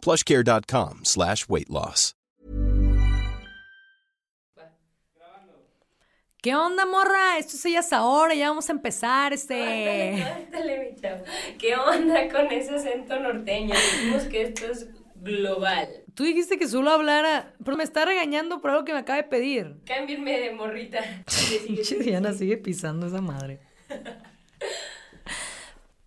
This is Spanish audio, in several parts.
plushcare.com slash weight loss. ¿Qué onda, morra? Esto es ellas ahora, ya vamos a empezar, este... ¿Qué onda con ese acento norteño? Dijimos que esto es global. Tú dijiste que solo hablara, pero me está regañando por algo que me acaba de pedir. Cámbienme de morrita. Pinche Diana sigue pisando esa madre.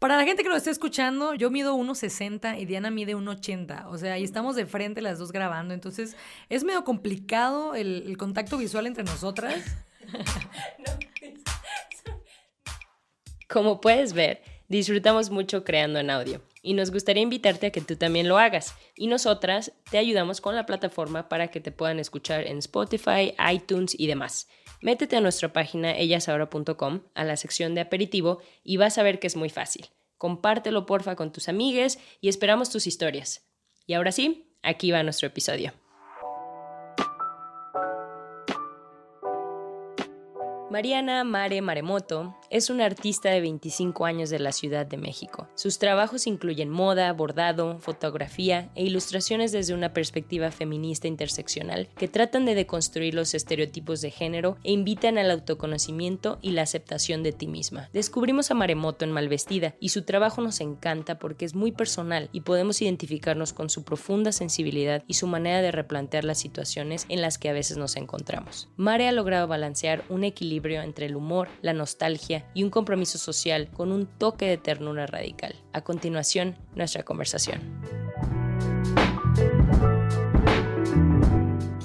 Para la gente que lo esté escuchando, yo mido 1,60 y Diana mide 1,80. O sea, ahí estamos de frente las dos grabando. Entonces, es medio complicado el, el contacto visual entre nosotras. Como puedes ver, disfrutamos mucho creando en audio y nos gustaría invitarte a que tú también lo hagas. Y nosotras te ayudamos con la plataforma para que te puedan escuchar en Spotify, iTunes y demás. Métete a nuestra página ellasahora.com, a la sección de aperitivo y vas a ver que es muy fácil. Compártelo porfa con tus amigues y esperamos tus historias. Y ahora sí, aquí va nuestro episodio. Mariana Mare Maremoto es una artista de 25 años de la Ciudad de México. Sus trabajos incluyen moda, bordado, fotografía e ilustraciones desde una perspectiva feminista interseccional que tratan de deconstruir los estereotipos de género e invitan al autoconocimiento y la aceptación de ti misma. Descubrimos a Maremoto en Malvestida y su trabajo nos encanta porque es muy personal y podemos identificarnos con su profunda sensibilidad y su manera de replantear las situaciones en las que a veces nos encontramos. Mare ha logrado balancear un equilibrio entre el humor, la nostalgia y un compromiso social con un toque de ternura radical. A continuación, nuestra conversación.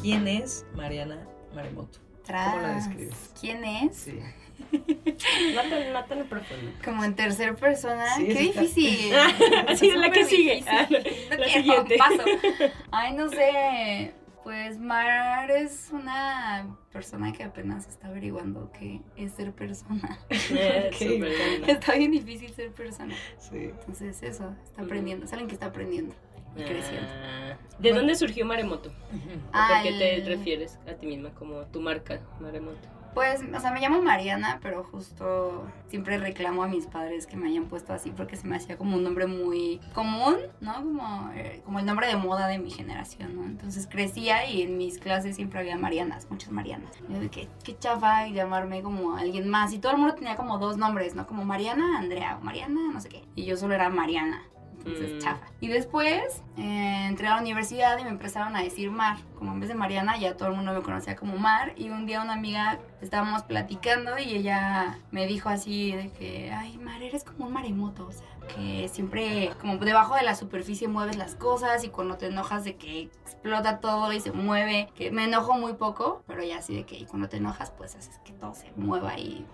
¿Quién es Mariana Maremoto? ¿Cómo la describes? ¿Quién es? Sí. No tan, no tan profundo. Como en tercera persona. Sí, Qué está. difícil. Sí, la que sigue. Ah, No la quiero, siguiente. paso. Ay, no sé. Pues Mar es una persona que apenas está averiguando qué es ser persona. Bien. Está bien difícil ser persona. Sí. Entonces eso, está aprendiendo. Es alguien que está aprendiendo y creciendo. Ah, ¿De dónde surgió Maremoto? ¿Por qué te refieres a ti misma como tu marca, Maremoto? Pues, o sea, me llamo Mariana, pero justo siempre reclamo a mis padres que me hayan puesto así porque se me hacía como un nombre muy común, ¿no? Como, eh, como el nombre de moda de mi generación, ¿no? Entonces crecía y en mis clases siempre había Marianas, muchas Marianas. Yo de que, qué chafa llamarme como alguien más. Y todo el mundo tenía como dos nombres, ¿no? Como Mariana, Andrea o Mariana, no sé qué. Y yo solo era Mariana. Entonces, Mm. chafa. Y después eh, entré a la universidad y me empezaron a decir Mar. Como en vez de Mariana, ya todo el mundo me conocía como Mar. Y un día una amiga estábamos platicando y ella me dijo así de que, ay, Mar, eres como un maremoto. O sea, que siempre como debajo de la superficie mueves las cosas y cuando te enojas de que explota todo y se mueve. Que me enojo muy poco, pero ya así de que y cuando te enojas, pues haces que todo se mueva y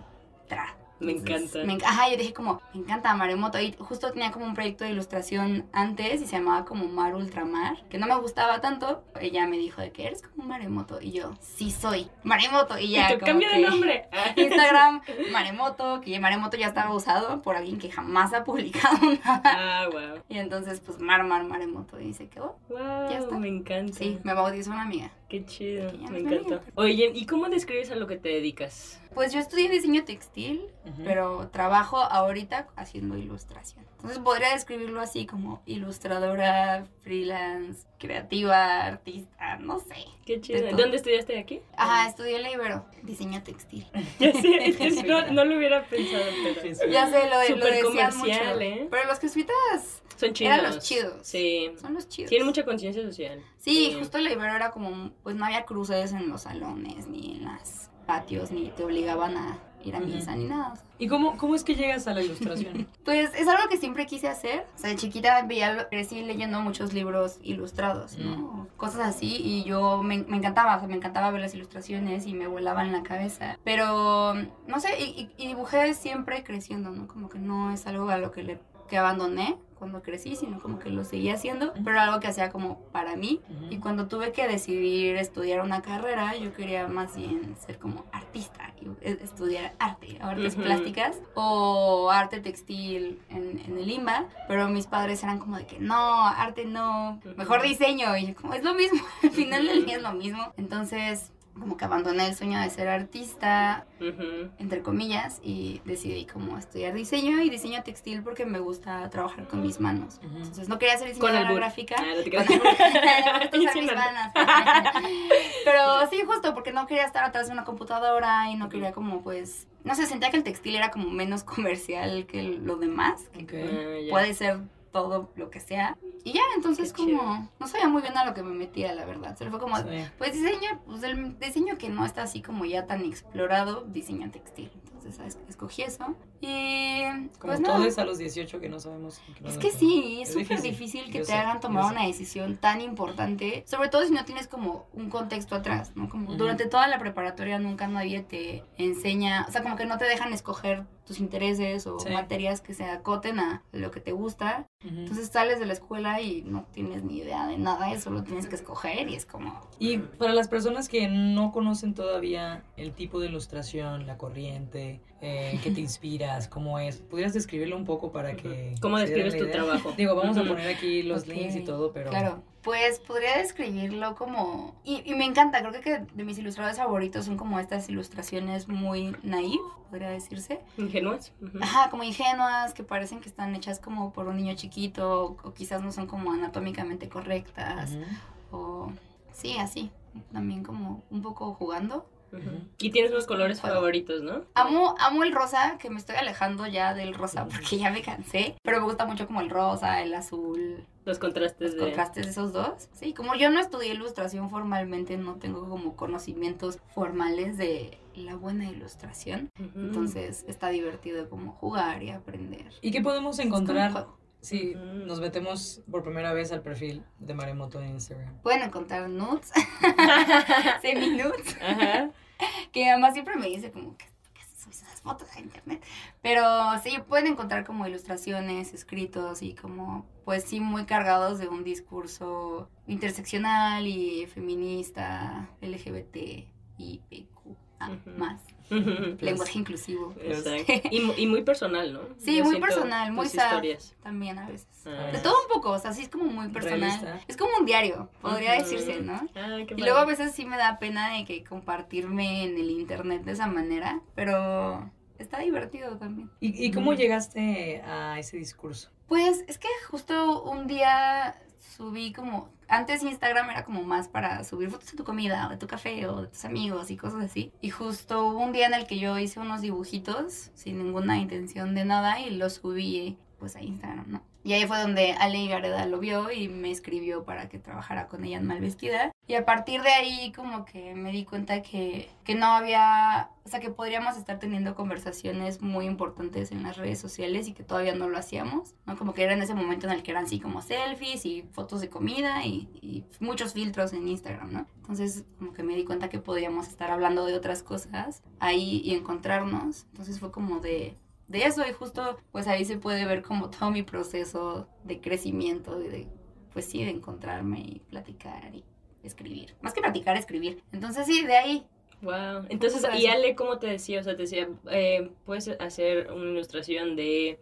tra. Me encanta. me ajá, yo dije como, me encanta Maremoto. Y justo tenía como un proyecto de ilustración antes y se llamaba como Mar Ultramar, que no me gustaba tanto. Ella me dijo de que eres como un Maremoto. Y yo, sí soy Maremoto. Y ya, Y tú, cambia de que nombre. Instagram, Maremoto, que Maremoto ya estaba usado por alguien que jamás ha publicado nada. Ah, wow. Y entonces, pues, Mar, Mar, Maremoto. Y se quedó. Wow, Ya está. me encanta. Sí, me bautizó una amiga. Qué chido, me encantó. Oye, ¿y cómo describes a lo que te dedicas? Pues yo estudié diseño textil, pero trabajo ahorita haciendo ilustración. Entonces podría describirlo así como ilustradora, freelance, creativa, artista, no sé. Qué chido. ¿Dónde estudiaste aquí? Ajá, estudié en la Ibero, diseño textil. Ya sé, es que no, no lo hubiera pensado, pero Ya sé, lo, lo decían comercial, mucho. ¿eh? Pero los jesuitas son chidos. Eran los chidos. Sí. son los chidos. Tienen mucha conciencia social. Sí, justo la Ibero era como, pues no había cruces en los salones, ni en los patios, ni te obligaban a ir a misa, ni nada. ¿Y cómo, cómo es que llegas a la ilustración? Pues es algo que siempre quise hacer. O sea, de chiquita veía, crecí leyendo muchos libros ilustrados, ¿no? Cosas así. Y yo me, me encantaba, o sea, me encantaba ver las ilustraciones y me volaban en la cabeza. Pero, no sé, y, y- y dibujé siempre creciendo, ¿no? Como que no es algo a lo que le que abandoné cuando crecí, sino como que lo seguía haciendo, pero algo que hacía como para mí. Y cuando tuve que decidir estudiar una carrera, yo quería más bien ser como artista y e- estudiar arte, artes plásticas o arte textil en, en el IMBA, pero mis padres eran como de que no, arte no, mejor diseño. Y yo como es lo mismo, al final del día es lo mismo. Entonces, como que abandoné el sueño de ser artista, entre comillas, y decidí como estudiar diseño y diseño textil porque me gusta trabajar con mis manos. Entonces no quería ser diseñadora gráfica. Ah, no te Con mis manos. Pero sí, justo porque no quería estar atrás de una computadora y no quería como pues, no sé, sentía que el textil era como menos comercial que lo demás, que. Ah, puede ser todo lo que sea. Y ya, entonces Qué chido. como, no sabía muy bien a lo que me metía, la verdad. Solo fue como, Sí. pues diseño, pues el diseño que no está así como ya tan explorado, diseño textil. Entonces ¿sabes? escogí eso. Y Como pues todo no. es a los 18 que no sabemos. no Es que sí, es súper difícil, difícil que yo te sé, hagan tomar una decisión tan importante, sobre todo si no tienes como un contexto atrás, ¿no? Como Ujú. durante toda la preparatoria nunca nadie te enseña, o sea, como que no te dejan escoger tus intereses o Sí. materias que se acoten a lo que te gusta. Entonces sales de la escuela y no tienes ni idea de nada, eso lo tienes que escoger y es como... Y para las personas que no conocen todavía el tipo de ilustración, la corriente, eh, qué te inspiras, cómo es, ¿pudieras describirlo un poco para que... ¿Cómo describes tu trabajo? Digo, vamos a poner aquí los links y todo, pero... Claro, pues podría describirlo como... Y, y me encanta, creo que de mis ilustradores favoritos son como estas ilustraciones muy naive, podría decirse. Ingenuas. Ajá, como ingenuas, que parecen que están hechas como por un niño chiquito, o, o quizás no son como anatómicamente correctas, o... Sí, así, también como un poco jugando. Y tienes unos colores favoritos, ¿no? Amo, amo el rosa, que me estoy alejando ya del rosa porque ya me cansé, pero me gusta mucho como el rosa, el azul, Los contrastes los de... contrastes de esos dos. Sí, como yo no estudié ilustración formalmente, no tengo como conocimientos formales de la buena ilustración, entonces está divertido como jugar y aprender. ¿Y qué podemos encontrar Ujú. nos metemos por primera vez al perfil de Maremoto en Instagram? Pueden encontrar nudes, semi-nudes, Ajá. que además siempre me dice como que subes esas fotos a internet. Pero sí, pueden encontrar como ilustraciones, escritos y como, pues sí, muy cargados de un discurso interseccional y feminista, LGBT y PQ, más. Ujú. Lenguaje inclusivo. Exacto. Y, mu- y muy personal, ¿no? Sí, Yo muy personal, muy sad. historias. También a veces. Ah. De todo un poco, o sea, sí es como muy personal. Realista. Es como un diario, podría decirse, ¿no? Ah, qué Y luego a veces sí me da pena de que compartirme en el internet de esa manera, pero está divertido también. ¿Y, y cómo llegaste a ese discurso? Pues es que justo un día subí como, antes Instagram era como más para subir fotos de tu comida o de tu café o de tus amigos y cosas así. Y justo hubo un día en el que yo hice unos dibujitos sin ninguna intención de nada y los subí pues a Instagram, ¿no? Y ahí fue donde Ale Gareda lo vio y me escribió para que trabajara con ella en Malvestida. Y a partir de ahí como que me di cuenta que, que no había, o sea, que podríamos estar teniendo conversaciones muy importantes en las redes sociales y que todavía no lo hacíamos, ¿no? Como que era en ese momento en el que eran así como selfies y fotos de comida y, y muchos filtros en Instagram, ¿no? Entonces como que me di cuenta que podíamos estar hablando de otras cosas ahí y encontrarnos. Entonces fue como de, de eso y justo pues ahí se puede ver como todo mi proceso de crecimiento y de pues sí de encontrarme y platicar y escribir más que platicar escribir entonces sí de ahí Wow. Entonces, y. Ale, ¿cómo te decía? O sea, te decía, eh, puedes hacer una ilustración de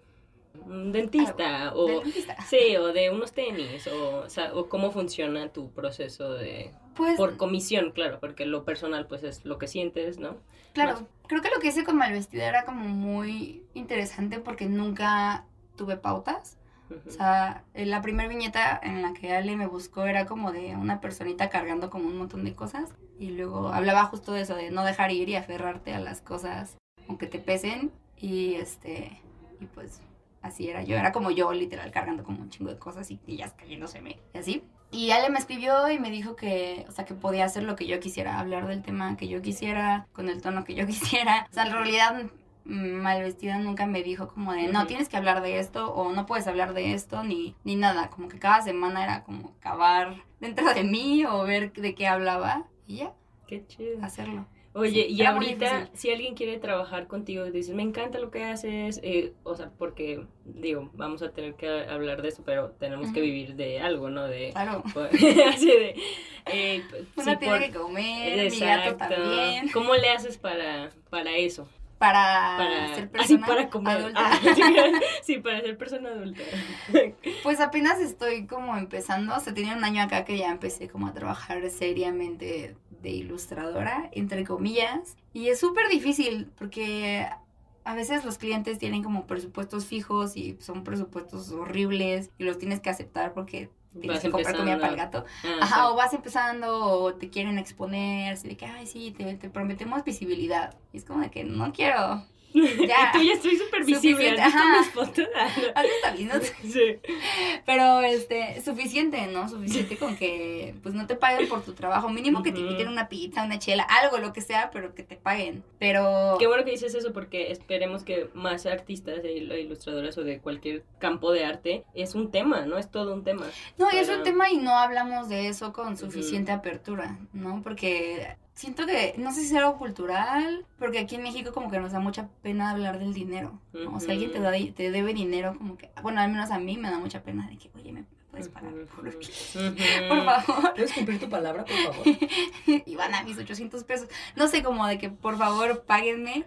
un dentista o... del dentista. Sí, o de unos tenis, o, o sea, o cómo funciona tu proceso de... pues Por comisión, claro, porque lo personal pues es lo que sientes, ¿no? claro más. creo que lo que hice con Malvestida era como muy interesante porque nunca tuve pautas. O sea, eh, la primera viñeta en la que Ale me buscó era como de una personita cargando como un montón de cosas. Y luego hablaba justo de eso, de no dejar ir y aferrarte a las cosas aunque te pesen. Y este, y pues así era yo. Era como yo, literal, cargando como un chingo de cosas y ellas cayéndoseme y así. Y Ale me escribió y me dijo que, o sea, que podía hacer lo que yo quisiera, hablar del tema que yo quisiera, con el tono que yo quisiera. O sea, en realidad Malvestida nunca me dijo como de, no, tienes que hablar de esto o no puedes hablar de esto ni, ni nada. Como que cada semana era como cavar dentro de mí o ver de qué hablaba y ya, Qué chido. hacerlo. Oye, Sí, y ahorita, si alguien quiere trabajar contigo, dices, me encanta lo que haces, eh, o sea, porque, digo, vamos a tener que hablar de eso, pero tenemos que vivir de algo, ¿no? De, Claro. así de, eh, Uno sí, tiene por- que comer, mi gato también. ¿Cómo le haces para, para eso? Para, Para, ser así persona para comer. adulta. Ah, sí, sí, para ser persona adulta. Pues apenas estoy como empezando, o sea, tenía un año acá que ya empecé como a trabajar seriamente de ilustradora, entre comillas, y es súper difícil porque a veces los clientes tienen como presupuestos fijos y son presupuestos horribles y los tienes que aceptar porque tienes Vas que comprar comida para el gato. Ah, Ajá, o vas empezando o te quieren exponer, así de que, ay, sí, te, te prometemos visibilidad. Y es como de que no quiero. Ya. Y tú ya estoy súper visible. ¿Has visto mis fotos? Bien, ¿no? Sí. Pero, este, suficiente, ¿no? Suficiente con que, pues, no te paguen por tu trabajo. Mínimo que te quiten una pizza, una chela, algo, lo que sea, pero que te paguen. Pero... Qué bueno que dices eso porque esperemos que más artistas e il- ilustradoras o de cualquier campo de arte es un tema, ¿no? Es todo un tema. No, y es para- un tema y no hablamos de eso con suficiente apertura, ¿no? Porque siento que, no sé si es algo cultural, porque aquí en México como que nos da mucha pena hablar del dinero, ¿no? O sea, alguien te, da, te debe dinero, como que, bueno, al menos a mí me da mucha pena de que, oye, ¿me puedes pagar? Por, por favor. ¿Puedes cumplir tu palabra, por favor? y van a mis 800 pesos. No sé, como de que por favor páguenme.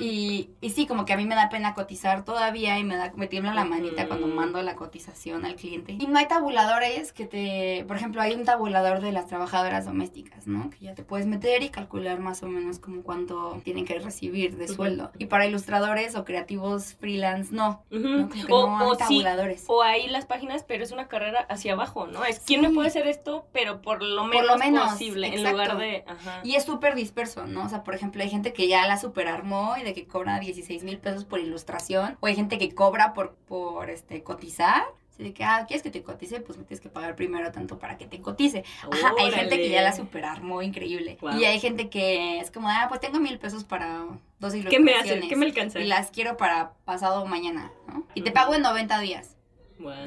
Y, y sí, como que a mí me da pena cotizar todavía y me da me tiembla la manita cuando mando la cotización al cliente. Y no hay tabuladores que te, por ejemplo, hay un tabulador de las trabajadoras domésticas, ¿no? Que ya te puedes meter y calcular más o menos como cuánto tienen que recibir de sueldo. Y para ilustradores o creativos freelance, no. ¿no? Como que O, no hay o sí, tabuladores. o hay las páginas, pero es una carrera hacia abajo, ¿no? Es quién me Sí. puede hacer esto, pero por lo Por menos, lo menos, posible, en lugar de. Ajá. Y es súper disperso, ¿no? O sea, por ejemplo, hay gente que ya la superarmó y de que cobra 16 mil pesos por ilustración. O hay gente que cobra por, por este, cotizar. Así de que, ah, ¿quieres que te cotice? Pues me tienes que pagar primero tanto para que te cotice. Ajá, hay gente que ya la superarmó increíble. Y hay gente que es como, ah, pues tengo mil pesos para dos ¿Qué ilustraciones. me hace? ¿Qué me alcanza? Y las quiero para pasado mañana, ¿no? Y te pago en 90 días.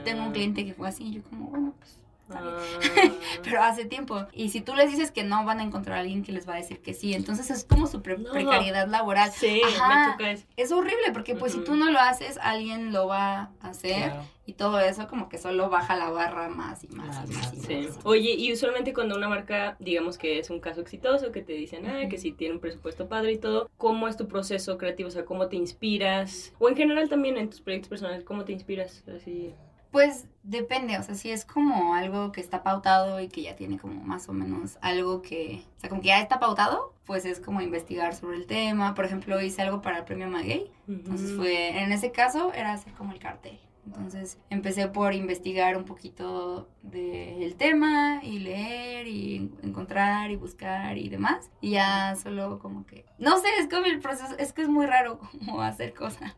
Tengo un cliente que fue así y yo como, bueno, pues... bien. Ah. Pero hace tiempo. Y si tú les dices que no, van a encontrar a alguien que les va a decir que sí. Entonces es como su pre- No. precariedad laboral. Sí, Ajá. me. Es horrible porque pues si tú no lo haces, alguien lo va a hacer. Claro. Y todo eso como que solo baja la barra más y más Más, y más. y Sí. más. Oye, y usualmente cuando una marca, digamos que es un caso exitoso, que te dicen, ah, que si tiene un presupuesto padre y todo, ¿cómo es tu proceso creativo? O sea, ¿cómo te inspiras? O en general también en tus proyectos personales, ¿cómo te inspiras? Así. Pues depende, o sea, si es como algo que está pautado y que ya tiene como más o menos algo que, o sea, como que ya está pautado, pues es como investigar sobre el tema. Por ejemplo, hice algo para el premio Maguey, entonces fue, en ese caso era hacer como el cartel. Entonces empecé por investigar un poquito del tema y leer y encontrar y buscar y demás. Y ya solo como que, no sé, es como el proceso, es que es muy raro como hacer cosas.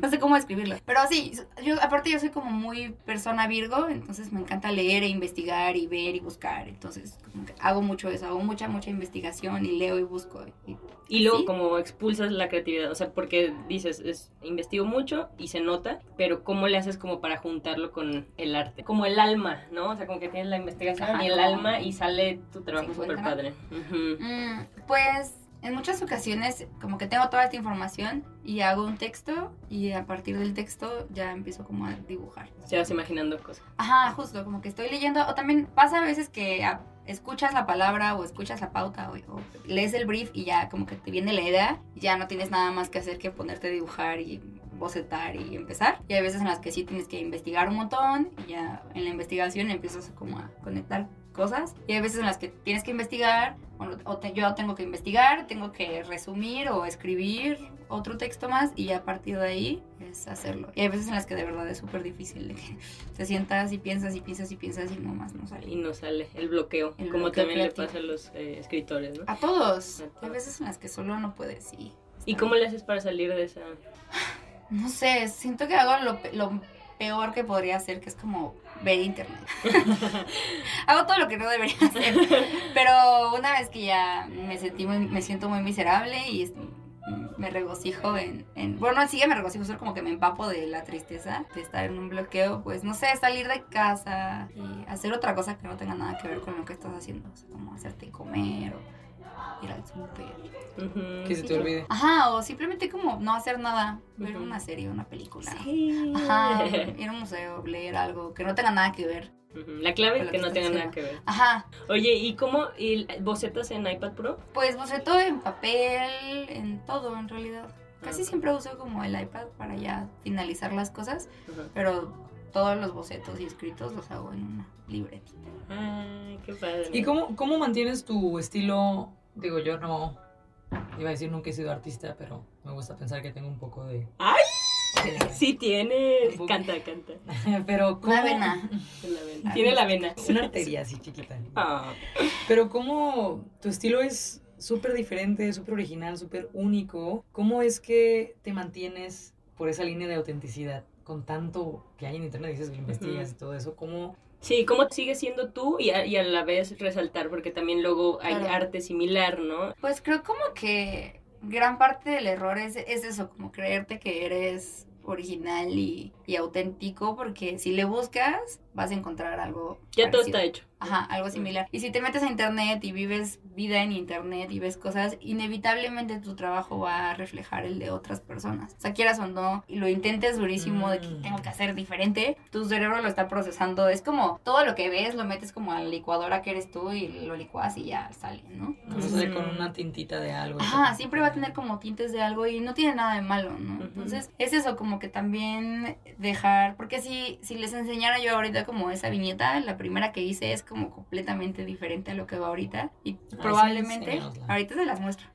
No sé cómo describirlo. Pero sí, yo aparte yo soy como muy persona Virgo, entonces me encanta leer e investigar y ver y buscar. Entonces como que hago mucho eso, hago mucha, mucha investigación y leo y busco. Y, Y luego ¿Sí? como expulsas la creatividad, o sea, porque dices, es, investigo mucho y se nota, pero ¿cómo le haces como para juntarlo con el arte? Como el alma, ¿no? O sea, como que tienes la investigación Ajá, y el alma y sale tu trabajo ¿Se súper padre. Mm, pues en muchas ocasiones como que tengo toda esta información y hago un texto y a partir del texto ya empiezo como a dibujar. Se vas imaginando cosas. Ajá, justo, como que estoy leyendo, o también pasa a veces que escuchas la palabra o escuchas la pauta o, o lees el brief y ya como que te viene la idea y ya no tienes nada más que hacer que ponerte a dibujar y bocetar y empezar. Y hay veces en las que sí tienes que investigar un montón y ya en la investigación empiezas como a conectar cosas. Y hay veces en las que tienes que investigar, o te- yo tengo que investigar, tengo que resumir o escribir otro texto más y a partir de ahí es hacerlo. Y hay veces en las que de verdad es súper difícil, de que te sientas y piensas y piensas y piensas y nomás no sale. Y no sale el bloqueo, El como bloqueo también le creativo. pasa a los eh, escritores, ¿no? A todos. A todos. Hay veces en las que solo no puedes y... ¿Y cómo le haces para salir de esa? No sé, siento que hago lo, lo peor que podría hacer, que es como ver internet. hago todo lo que no debería hacer. Pero una vez que ya me sentí muy- me siento muy miserable y me regocijo en, en- Bueno, sí que me regocijo, solo como que me empapo de la tristeza de estar en un bloqueo, pues no sé, salir de casa y hacer otra cosa que no tenga nada que ver con lo que estás haciendo. O sea, como hacerte comer o ir al súper. Ujú. Que se te olvide. Ajá, o simplemente como no hacer nada, ver una serie, una película. Sí. Ajá, ir a un museo, leer algo que no tenga nada que ver. La clave es que que no tenga nada que ver. Ajá, Oye, ¿y cómo? ¿Y bocetas en iPad Pro? pues boceto en papel, en todo en realidad. Casi siempre uso como el iPad para ya finalizar las cosas, pero todos los bocetos y escritos los hago en una libretita. Ay, qué padre. ¿Y cómo, cómo mantienes tu estilo? Digo, yo no. Iba a decir nunca he sido artista, pero me gusta pensar que tengo un poco de. ¡Ay! de- Sí poco. Canta, canta. pero ¿cómo? Vena. La vena. Tiene la vena. Una arteria así chiquita. Ah. Pero cómo tu estilo es súper diferente, súper original, súper único. ¿Cómo es que te mantienes por esa línea de autenticidad? Con tanto que hay en internet, dices que investigas y todo eso, ¿cómo? Sí, ¿cómo sigues siendo tú y a, y a la vez resaltar? Porque también luego hay Claro. arte similar, ¿no? Pues creo como que gran parte del error es, es eso, como creerte que eres original y, y auténtico, porque si le buscas vas a encontrar algo. Ya todo parecido. está hecho. Ajá, algo similar. Y si te metes a internet y vives vida en internet y ves cosas, inevitablemente tu trabajo va a reflejar el de otras personas. O sea, quieras o no, y lo intentes durísimo de que Mm. tengo que hacer diferente, tu cerebro lo está procesando. Es como todo lo que ves lo metes como a la licuadora que eres tú y lo licuas y ya sale, ¿no? No sale con una tintita de algo. Ajá, siempre va a tener como tintes de algo y no tiene nada de malo, ¿no? Entonces, es eso, como que también dejar, porque si, si les enseñara yo ahorita como esa viñeta, la primera que hice es como completamente diferente a lo que va ahorita y probablemente, ahorita se las muestro.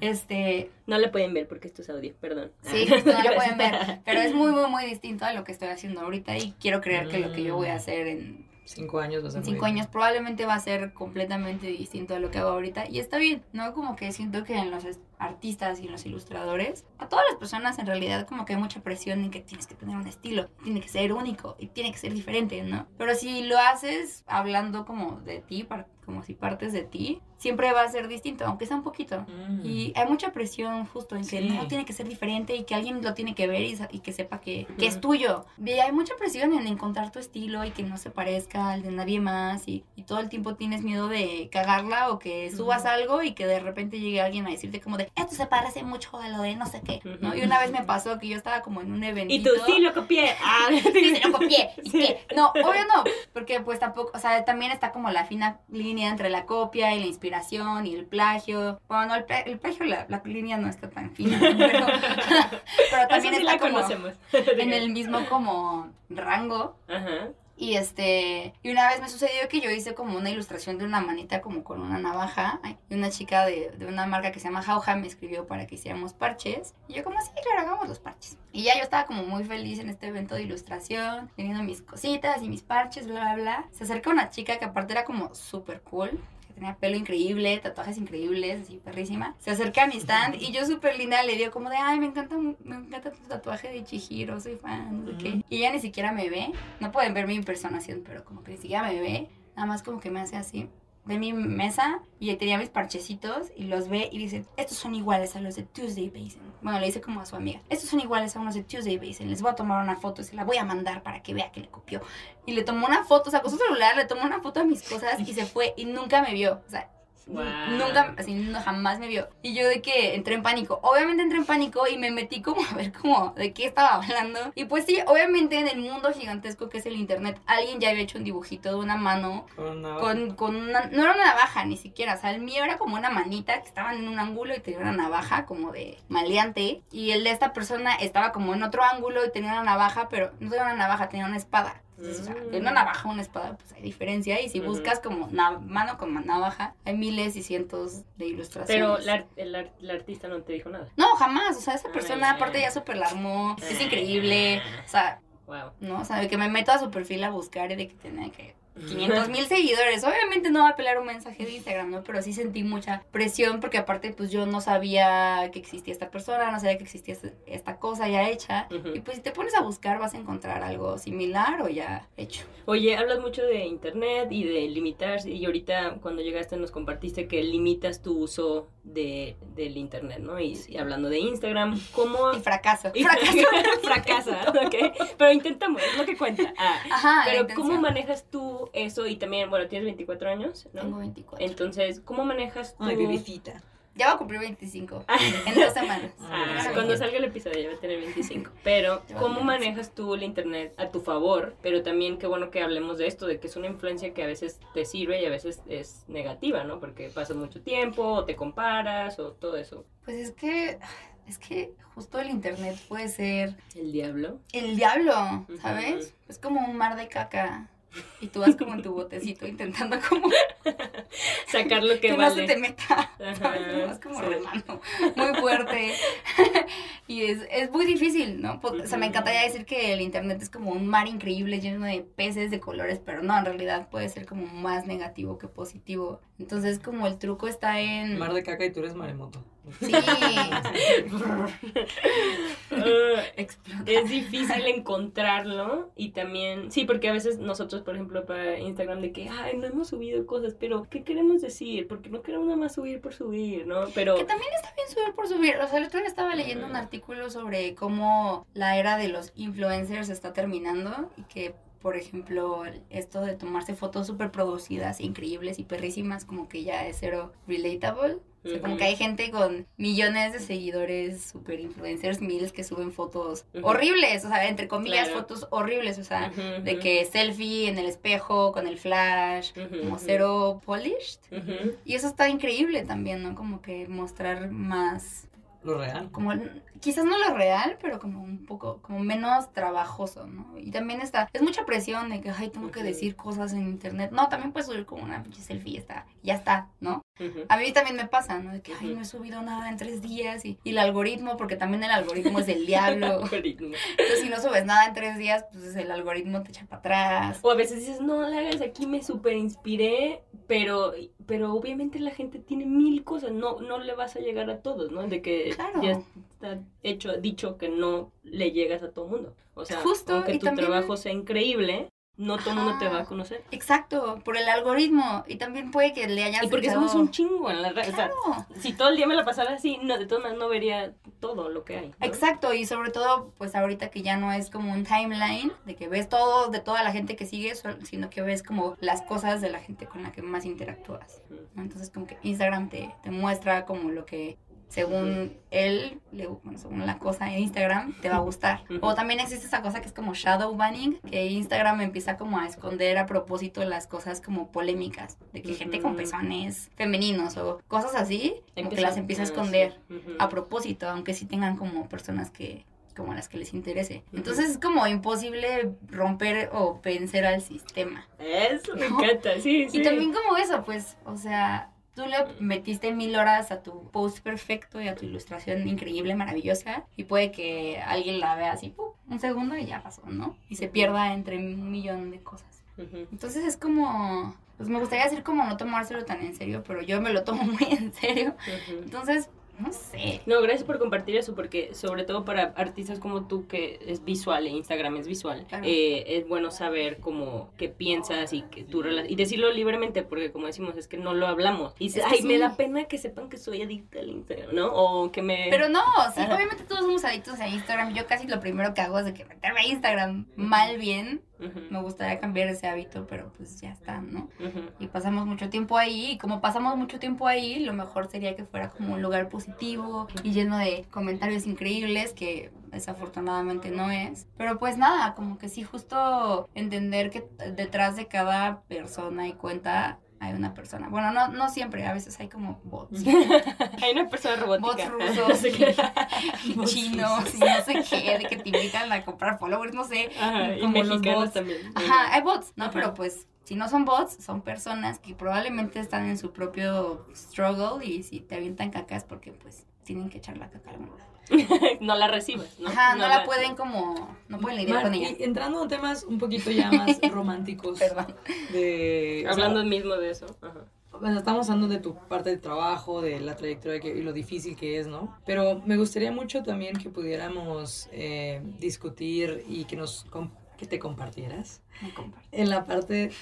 Este, No la pueden ver porque esto es audio, perdón. sí, no lo pueden ver, pero es muy, muy, muy distinto a lo que estoy haciendo ahorita y quiero creer que lo que yo voy a hacer en Cinco años vas a en cinco años probablemente va a ser completamente distinto a lo que hago ahorita y está bien, ¿no? Como que siento que en los artistas y en los ilustradores, a todas las personas en realidad como que hay mucha presión en que tienes que tener un estilo, tiene que ser único y tiene que ser diferente, ¿no? Pero si lo haces hablando como de ti, par- como si partes de ti, siempre va a ser distinto, aunque sea un poquito. Mm. Y hay mucha presión justo en que Sí. no tiene que ser diferente y que alguien lo tiene que ver y, y que sepa que, que es tuyo. Y hay mucha presión en encontrar tu estilo y que no se parezca al de nadie más y, y todo el tiempo tienes miedo de cagarla o que subas algo y que de repente llegue alguien a decirte como de, esto se parece mucho a lo de no sé qué, ¿no? Y una vez me pasó que yo estaba como en un evento. Y tú, sí, lo copié. Ah, Sí, se lo copié. ¿Y Sí. qué? No, obvio no. Porque pues tampoco, o sea, también está como la fina línea entre la copia y la inspiración y el plagio. Bueno, no, el, el plagio, la, la línea no está tan fina. Pero, pero también sí está la como conocemos. en el mismo como rango. Ajá. Y este, y una vez me sucedió que yo hice como una ilustración de una manita como con una navaja. Y una chica de, de una marca que se llama Jauja me escribió para que hiciéramos parches. Y yo como, sí, claro, hagamos los parches. Y ya yo estaba como muy feliz en este evento de ilustración, teniendo mis cositas y mis parches, bla, bla, bla. Se acerca una chica que aparte era como súper cool. Tenía pelo increíble, tatuajes increíbles, así perrísima. Se acerca a mi stand y yo súper linda le digo como de, ay, me encanta, me encanta tu tatuaje de Chihiro, soy fan, no sé qué. Y ella ni siquiera me ve. No pueden ver mi impersonación, pero como que ni siquiera me ve. Nada más como que me hace así. Ve mi mesa y tenía mis parchecitos y los ve y dice, estos son iguales a los de Tuesday Basin. Bueno, le dice como a su amiga, estos son iguales a unos de Tuesday Basin. Les voy a tomar una foto y se la voy a mandar para que vea que le copió. Y le tomó una foto, sacó su celular, le tomó una foto a mis cosas y se fue y nunca me vio. O sea, Wow. Nunca, así, no, jamás me vio. Y yo de que entré en pánico. Obviamente entré en pánico y me metí como a ver como de qué estaba hablando. Y pues sí, obviamente en el mundo gigantesco que es el internet, alguien ya había hecho un dibujito de una mano Con una- con, con una... No era una navaja ni siquiera. O sea, el mío era como una manita que estaba en un ángulo y tenía una navaja como de maleante. Y el de esta persona estaba como en otro ángulo y tenía una navaja, pero no tenía una navaja, tenía una espada. Entonces, o sea, de una navaja a una espada, pues hay diferencia. Y si buscas como mano con navaja, hay miles y cientos de ilustraciones. Pero la, el, ar- el artista no te dijo nada. No, jamás. O sea, esa Ay, persona ay. aparte ya súper la armó. Es increíble. O sea, Wow. ¿no? O sea, de que me meto a su perfil a buscar y de que tenía que 500 mil seguidores. Obviamente no va a pelar un mensaje de Instagram, ¿no? Pero sí sentí mucha presión porque aparte pues yo no sabía que existía esta persona, no sabía que existía este- esta cosa ya hecha. Y pues si te pones a buscar vas a encontrar algo similar o ya hecho. Oye, hablas mucho de internet y de limitar, y ahorita cuando llegaste nos compartiste que limitas tu uso de, del internet, ¿no? Y, y hablando de Instagram, ¿cómo... Y fracaso. Y fracaso. fracasa, ¿ok? Pero intentamos, es lo que cuenta. Ah, Ajá, pero. ¿cómo manejas tú eso y también, bueno, tienes 24 años, ¿no? Tengo 24. Entonces, ¿cómo manejas tú? Ay, bebecita. Ya va a cumplir 25 en dos semanas. Ah, cuando salga el episodio ya va a tener 25. Pero, ¿cómo manejas tú el internet a tu favor? Pero también, qué bueno que hablemos de esto, de que es una influencia que a veces te sirve y a veces es negativa, ¿no? Porque pasas mucho tiempo, o te comparas, o todo eso. Pues es que, es que justo el internet puede ser El diablo. el diablo. ¿sabes? Es como un mar de caca. Y tú vas como en tu botecito intentando como Sacar lo que, que no vale. se te meta. Ajá. Vas como sí. remando muy fuerte. y es, es muy difícil, ¿no? Po- O sea, me encantaría decir que el internet es como un mar increíble lleno de peces de colores, pero no, en realidad puede ser como más negativo que positivo. Entonces, como el truco está en... Mar de caca y tú eres maremoto. Sí. Es difícil encontrarlo y también, sí, porque a veces nosotros, por ejemplo, para Instagram, de que, ay, no hemos subido cosas, pero ¿qué queremos decir? Porque no queremos nada más subir por subir, ¿no? Pero... Que también está bien subir por subir. O sea, el otro día estaba leyendo un artículo sobre cómo la era de los influencers está terminando y que, por ejemplo, esto de tomarse fotos súper producidas, increíbles y perrísimas, como que ya es cero relatable. O sea, como Ujú. que hay gente con millones de seguidores, super influencers, miles que suben fotos Ujú. horribles, o sea, entre comillas, Claro. fotos horribles, o sea, Ujú, de ujú. que selfie en el espejo, con el flash, como cero polished. Y eso está increíble también, ¿no? Como que mostrar más, Lo real. como quizás no lo real, pero como un poco, como menos trabajoso, ¿no? Y también está, es mucha presión de que, ay, tengo que decir cosas en internet. No, también puedes subir como una pinche selfie y está, ya está, ¿no? A mí también me pasa, ¿no? De que, ay, no he subido nada en tres días y, y el algoritmo, porque también el algoritmo es el diablo. Entonces, si no subes nada en tres días, pues el algoritmo te echa para atrás. O a veces dices, no la hagas aquí, me super inspiré, pero, pero obviamente la gente tiene mil cosas, no, no le vas a llegar a todos, ¿no? De que Claro. ya está hecho, dicho que no le llegas a todo mundo. O sea, Justo, aunque tu también- trabajo sea increíble, no todo el mundo te va a conocer. Exacto, por el algoritmo. Y también puede que le hayas Y porque somos un chingo en la red. O sea, Claro. si todo el día me la pasara así, no, de todas maneras no vería todo lo que hay. ¿no? Exacto, y sobre todo, pues ahorita que ya no es como un timeline, de que ves todo de toda la gente que sigues, sino que ves como las cosas de la gente con la que más interactúas. ¿no? Entonces, como que Instagram te, te muestra como lo que, según él, bueno, según la cosa en Instagram, te va a gustar. O también existe esa cosa que es como shadow banning, que Instagram empieza como a esconder a propósito las cosas como polémicas, de que gente con pezones femeninos o cosas así, como que las empieza a esconder a propósito, aunque sí tengan como personas que como las que les interese. Entonces es como imposible romper o vencer al sistema. Eso me ¿No? encanta, sí, sí. Y también como eso, pues, o sea, tú le metiste mil horas a tu post perfecto y a tu ilustración increíble, maravillosa, y puede que alguien la vea así, ¡pum! un segundo y ya pasó, ¿no? Y se pierda entre un millón de cosas. Entonces es como, pues me gustaría decir como no tomárselo tan en serio, pero yo me lo tomo muy en serio. Entonces, no sé. No, gracias por compartir eso, porque sobre todo para artistas como tú, que es visual, e Instagram es visual, Claro. eh, es bueno saber cómo qué piensas y que tu y decirlo libremente, porque como decimos, es que no lo hablamos. Y dices, Es que ay, me da pena que sepan que soy adicta al Instagram, ¿no? O que me... Pero no, sí, Ajá. obviamente todos somos adictos a Instagram. Yo casi lo primero que hago es de que meterme a Instagram mal bien. Me gustaría cambiar ese hábito, pero pues ya está, ¿no? Y pasamos mucho tiempo ahí, y como pasamos mucho tiempo ahí, lo mejor sería que fuera como un lugar positivo y lleno de comentarios increíbles, que desafortunadamente no es. Pero pues nada, como que sí, justo entender que detrás de cada persona y cuenta hay una persona. Bueno, no, no siempre, a veces hay como bots. Hay una persona robótica. bots No rusos y Bots chinos y no sé qué, de que te invitan a comprar followers, no sé. Ajá, y como los mexicanos bots. también. Ajá, hay bots, ¿no? Ajá. Pero pues, si no son bots, son personas que probablemente están en su propio struggle y si te avientan cacas porque pues tienen que echar la caca a lado. no la recibes, ¿no? Ajá, no, la pueden como, no pueden lidiar Mar, con ella. y entrando en temas un poquito ya más románticos. Perdón. De, o sea, Hablando mismo de eso. Ajá. Bueno, estamos hablando de tu parte del trabajo, de la trayectoria que- y lo difícil que es, ¿no? Pero me gustaría mucho también que pudiéramos eh, discutir y que nos que te compartieras Me comparto. en la parte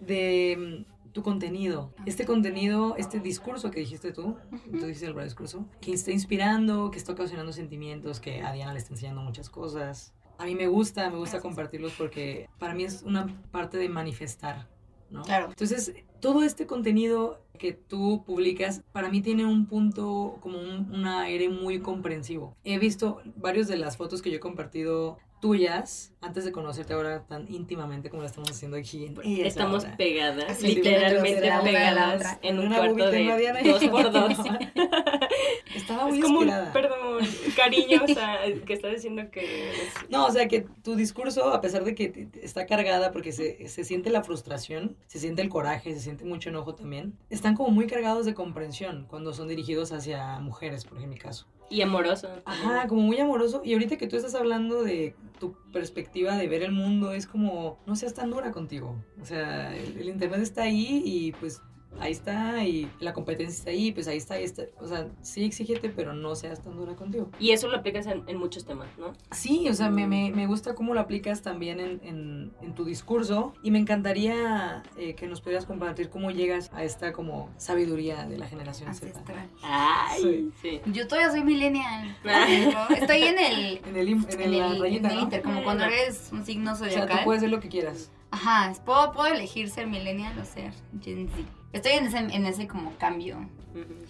de tu contenido. Este contenido, este discurso que dijiste tú, tú dijiste el discurso, que está inspirando, que está ocasionando sentimientos, que a Diana le está enseñando muchas cosas. A mí me gusta, me gusta compartirlos porque para mí es una parte de manifestar ¿no? Claro. Entonces, todo este contenido que tú publicas, para mí tiene un punto, como un, un aire muy comprensivo. He visto varios de las fotos que yo he compartido tuyas, antes de conocerte ahora tan íntimamente como lo estamos haciendo aquí. en Estamos pegadas, Así, literalmente pegadas en un cuarto de dos por dos. Estaba muy es como un, inspirada. perdón, cariño, o sea, que está diciendo que... No, o sea que tu discurso, a pesar de que está cargada porque se, se siente la frustración, se siente el coraje, se siente mucho enojo también, están como muy cargados de comprensión cuando son dirigidos hacia mujeres, por ejemplo, en mi caso. Y amoroso. Ajá, como muy amoroso. Y ahorita que tú estás hablando de tu perspectiva de ver el mundo, es como, no seas tan dura contigo. O sea, el, el internet está ahí y pues ahí está y la competencia está ahí, pues ahí está, ahí está. O sea, sí exígete, pero no seas tan dura contigo. Y eso lo aplicas en, en muchos temas, ¿no? Sí, o sea, me, me, me gusta cómo lo aplicas también en, en, en tu discurso y me encantaría eh, que nos pudieras compartir cómo llegas a esta como sabiduría de la generación Z. Ay, Sí. sí. Yo todavía soy millennial. Ah. Estoy en el, En el, en en el- la rayita, en el ¿no? inter, como cuando eres un signo O sea, tú zodiacal. puedes hacer lo que quieras. Ajá, puedo, puedo elegir ser millennial o ser Gen Z. Estoy en ese, en ese como cambio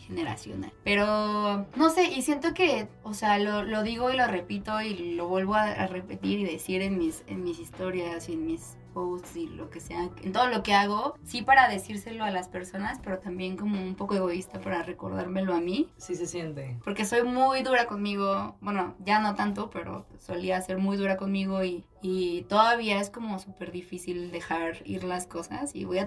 generacional. Pero no sé, y siento que, o sea, lo, lo digo y lo repito y lo vuelvo a, a repetir y decir en mis, en mis historias y en mis posts y lo que sea, en todo lo que hago, sí para decírselo a las personas, pero también como un poco egoísta para recordármelo a mí. Sí se siente. Porque soy muy dura conmigo, bueno, ya no tanto, pero solía ser muy dura conmigo y, y todavía es como súper difícil dejar ir las cosas y voy a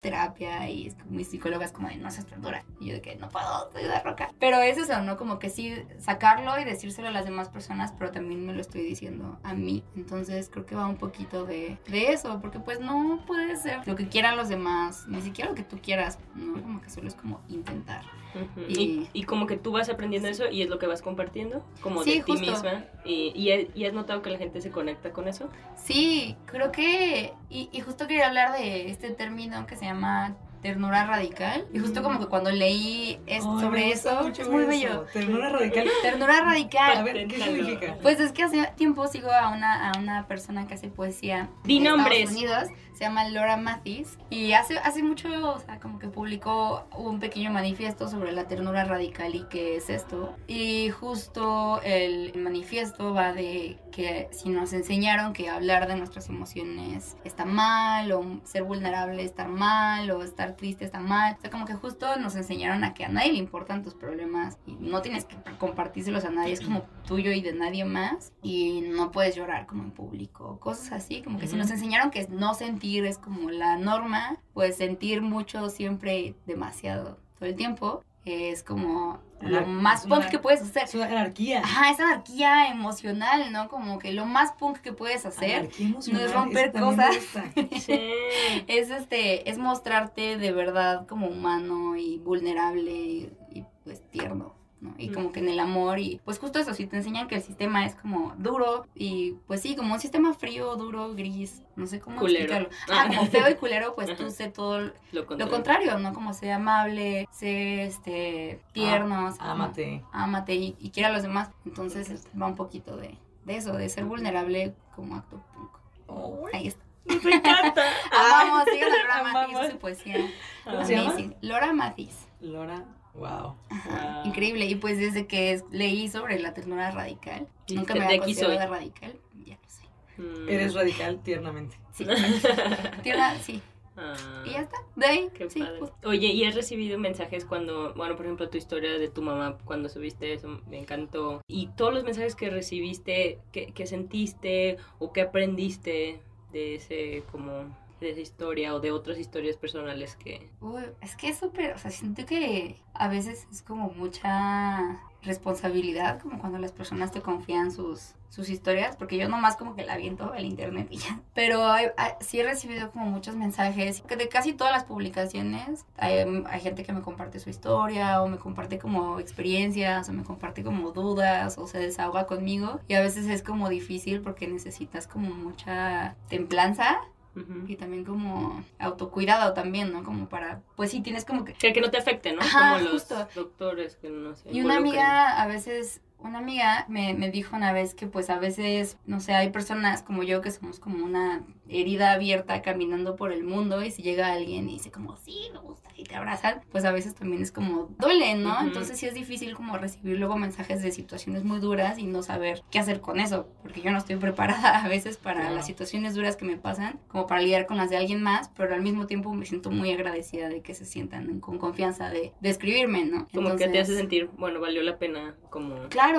Terapia y es como mis psicólogas como de no seas tan dura. Y yo de que no puedo, soy de roca. Pero es eso, ¿no? Como que sí sacarlo y decírselo a las demás personas, pero también me lo estoy diciendo a mí. Entonces creo que va un poquito de, de eso, porque pues no puede ser lo que quieran los demás, ni siquiera lo que tú quieras, ¿no? Como que solo es como intentar. Y- Y, y como que tú vas aprendiendo eso y es lo que vas compartiendo, como Sí, de ti misma. Y, y, has notado que la gente se conecta con eso. Sí, creo que. Y, y justo quería hablar de este término que se llama ternura radical. Y justo como que cuando leí es- sobre eso, mucho es muy eso. bello. Ternura radical. Ternura radical. A ver, ¿qué significa? Pues es que hace tiempo sigo a una, a una persona que hace poesía Di de nombres. Estados Unidos, se llama Laura Mathis, y hace, hace mucho, o sea, como que publicó un pequeño manifiesto sobre la ternura radical y qué es esto. Y justo el manifiesto va de que si nos enseñaron que hablar de nuestras emociones está mal, o ser vulnerable está mal, o estar triste está mal, o sea, como que justo nos enseñaron a que a nadie le importan tus problemas y no tienes que compartírselos a nadie, es como tuyo y de nadie más y no puedes llorar como en público, cosas así, como que si Ujú. nos enseñaron que no sentir es como la norma, pues sentir mucho siempre demasiado todo el tiempo es como lo más es punk que puedes hacer. Es una anarquía. Ajá, esa anarquía emocional, ¿no? Como que lo más punk que puedes hacer no es romper cosas. es este, es mostrarte de verdad como humano y vulnerable y, y, pues tierno, ¿no? Y como que en el amor y pues justo eso, si te enseñan que el sistema es como duro y pues sí, como un sistema frío, duro, gris, no sé cómo Culero. explicarlo. Ah, como feo y culero, pues tú sé todo Lo lo contrario. ¿no? Como sé amable, sé este tierno, sea, como- Ámate. y, y quiera a los demás. Entonces este, va un poquito de, de eso, de ser vulnerable como acto punk. Ahí está. Nos encanta. Amamos, sigan a Laura Mathis, su poesía. Amazing. Laura Mathis. Lora, wow. Ajá, Wow. Increíble. Y pues desde que es- leí sobre la ternura radical, nunca me "De había considerado soy". radical, ya lo sé. Mm. Eres radical tiernamente. Sí, tierna, sí. Ah. Y ya está. De ahí, Qué sí. padre. pues, Oye, ¿y has recibido mensajes cuando, bueno, por ejemplo, tu historia de tu mamá cuando subiste eso me encantó? Y todos los mensajes que recibiste, que, que sentiste o que aprendiste de ese como de esa historia o de otras historias personales que... Uy, es que es súper, o sea, siento que a veces es como mucha responsabilidad, como cuando las personas te confían sus, sus historias, porque yo nomás como que la aviento al internet y ya. Pero sí he recibido como muchos mensajes, que de casi todas las publicaciones hay, hay, gente que me comparte su historia o me comparte como experiencias o me comparte como dudas o se desahoga conmigo y a veces es como difícil porque necesitas como mucha templanza y también como autocuidado también, ¿no? Como para, pues sí, tienes como que... Que, no te afecte, ¿no? como los doctores que no sé. Y una amiga a veces una amiga me, me, dijo una vez que pues a veces, no sé, hay personas como yo que somos como una herida abierta caminando por el mundo y si llega alguien y dice como, sí, me gusta y te abrazan, pues a veces también es como duele, ¿no? Entonces sí es difícil como recibir luego mensajes de situaciones muy duras y no saber qué hacer con eso, porque yo no estoy preparada a veces para las situaciones duras que me pasan, como para lidiar con las de alguien más, pero al mismo tiempo me siento muy agradecida de que se sientan con confianza de, de escribirme, ¿no? Como que te hace sentir, bueno, valió la pena como... Claro,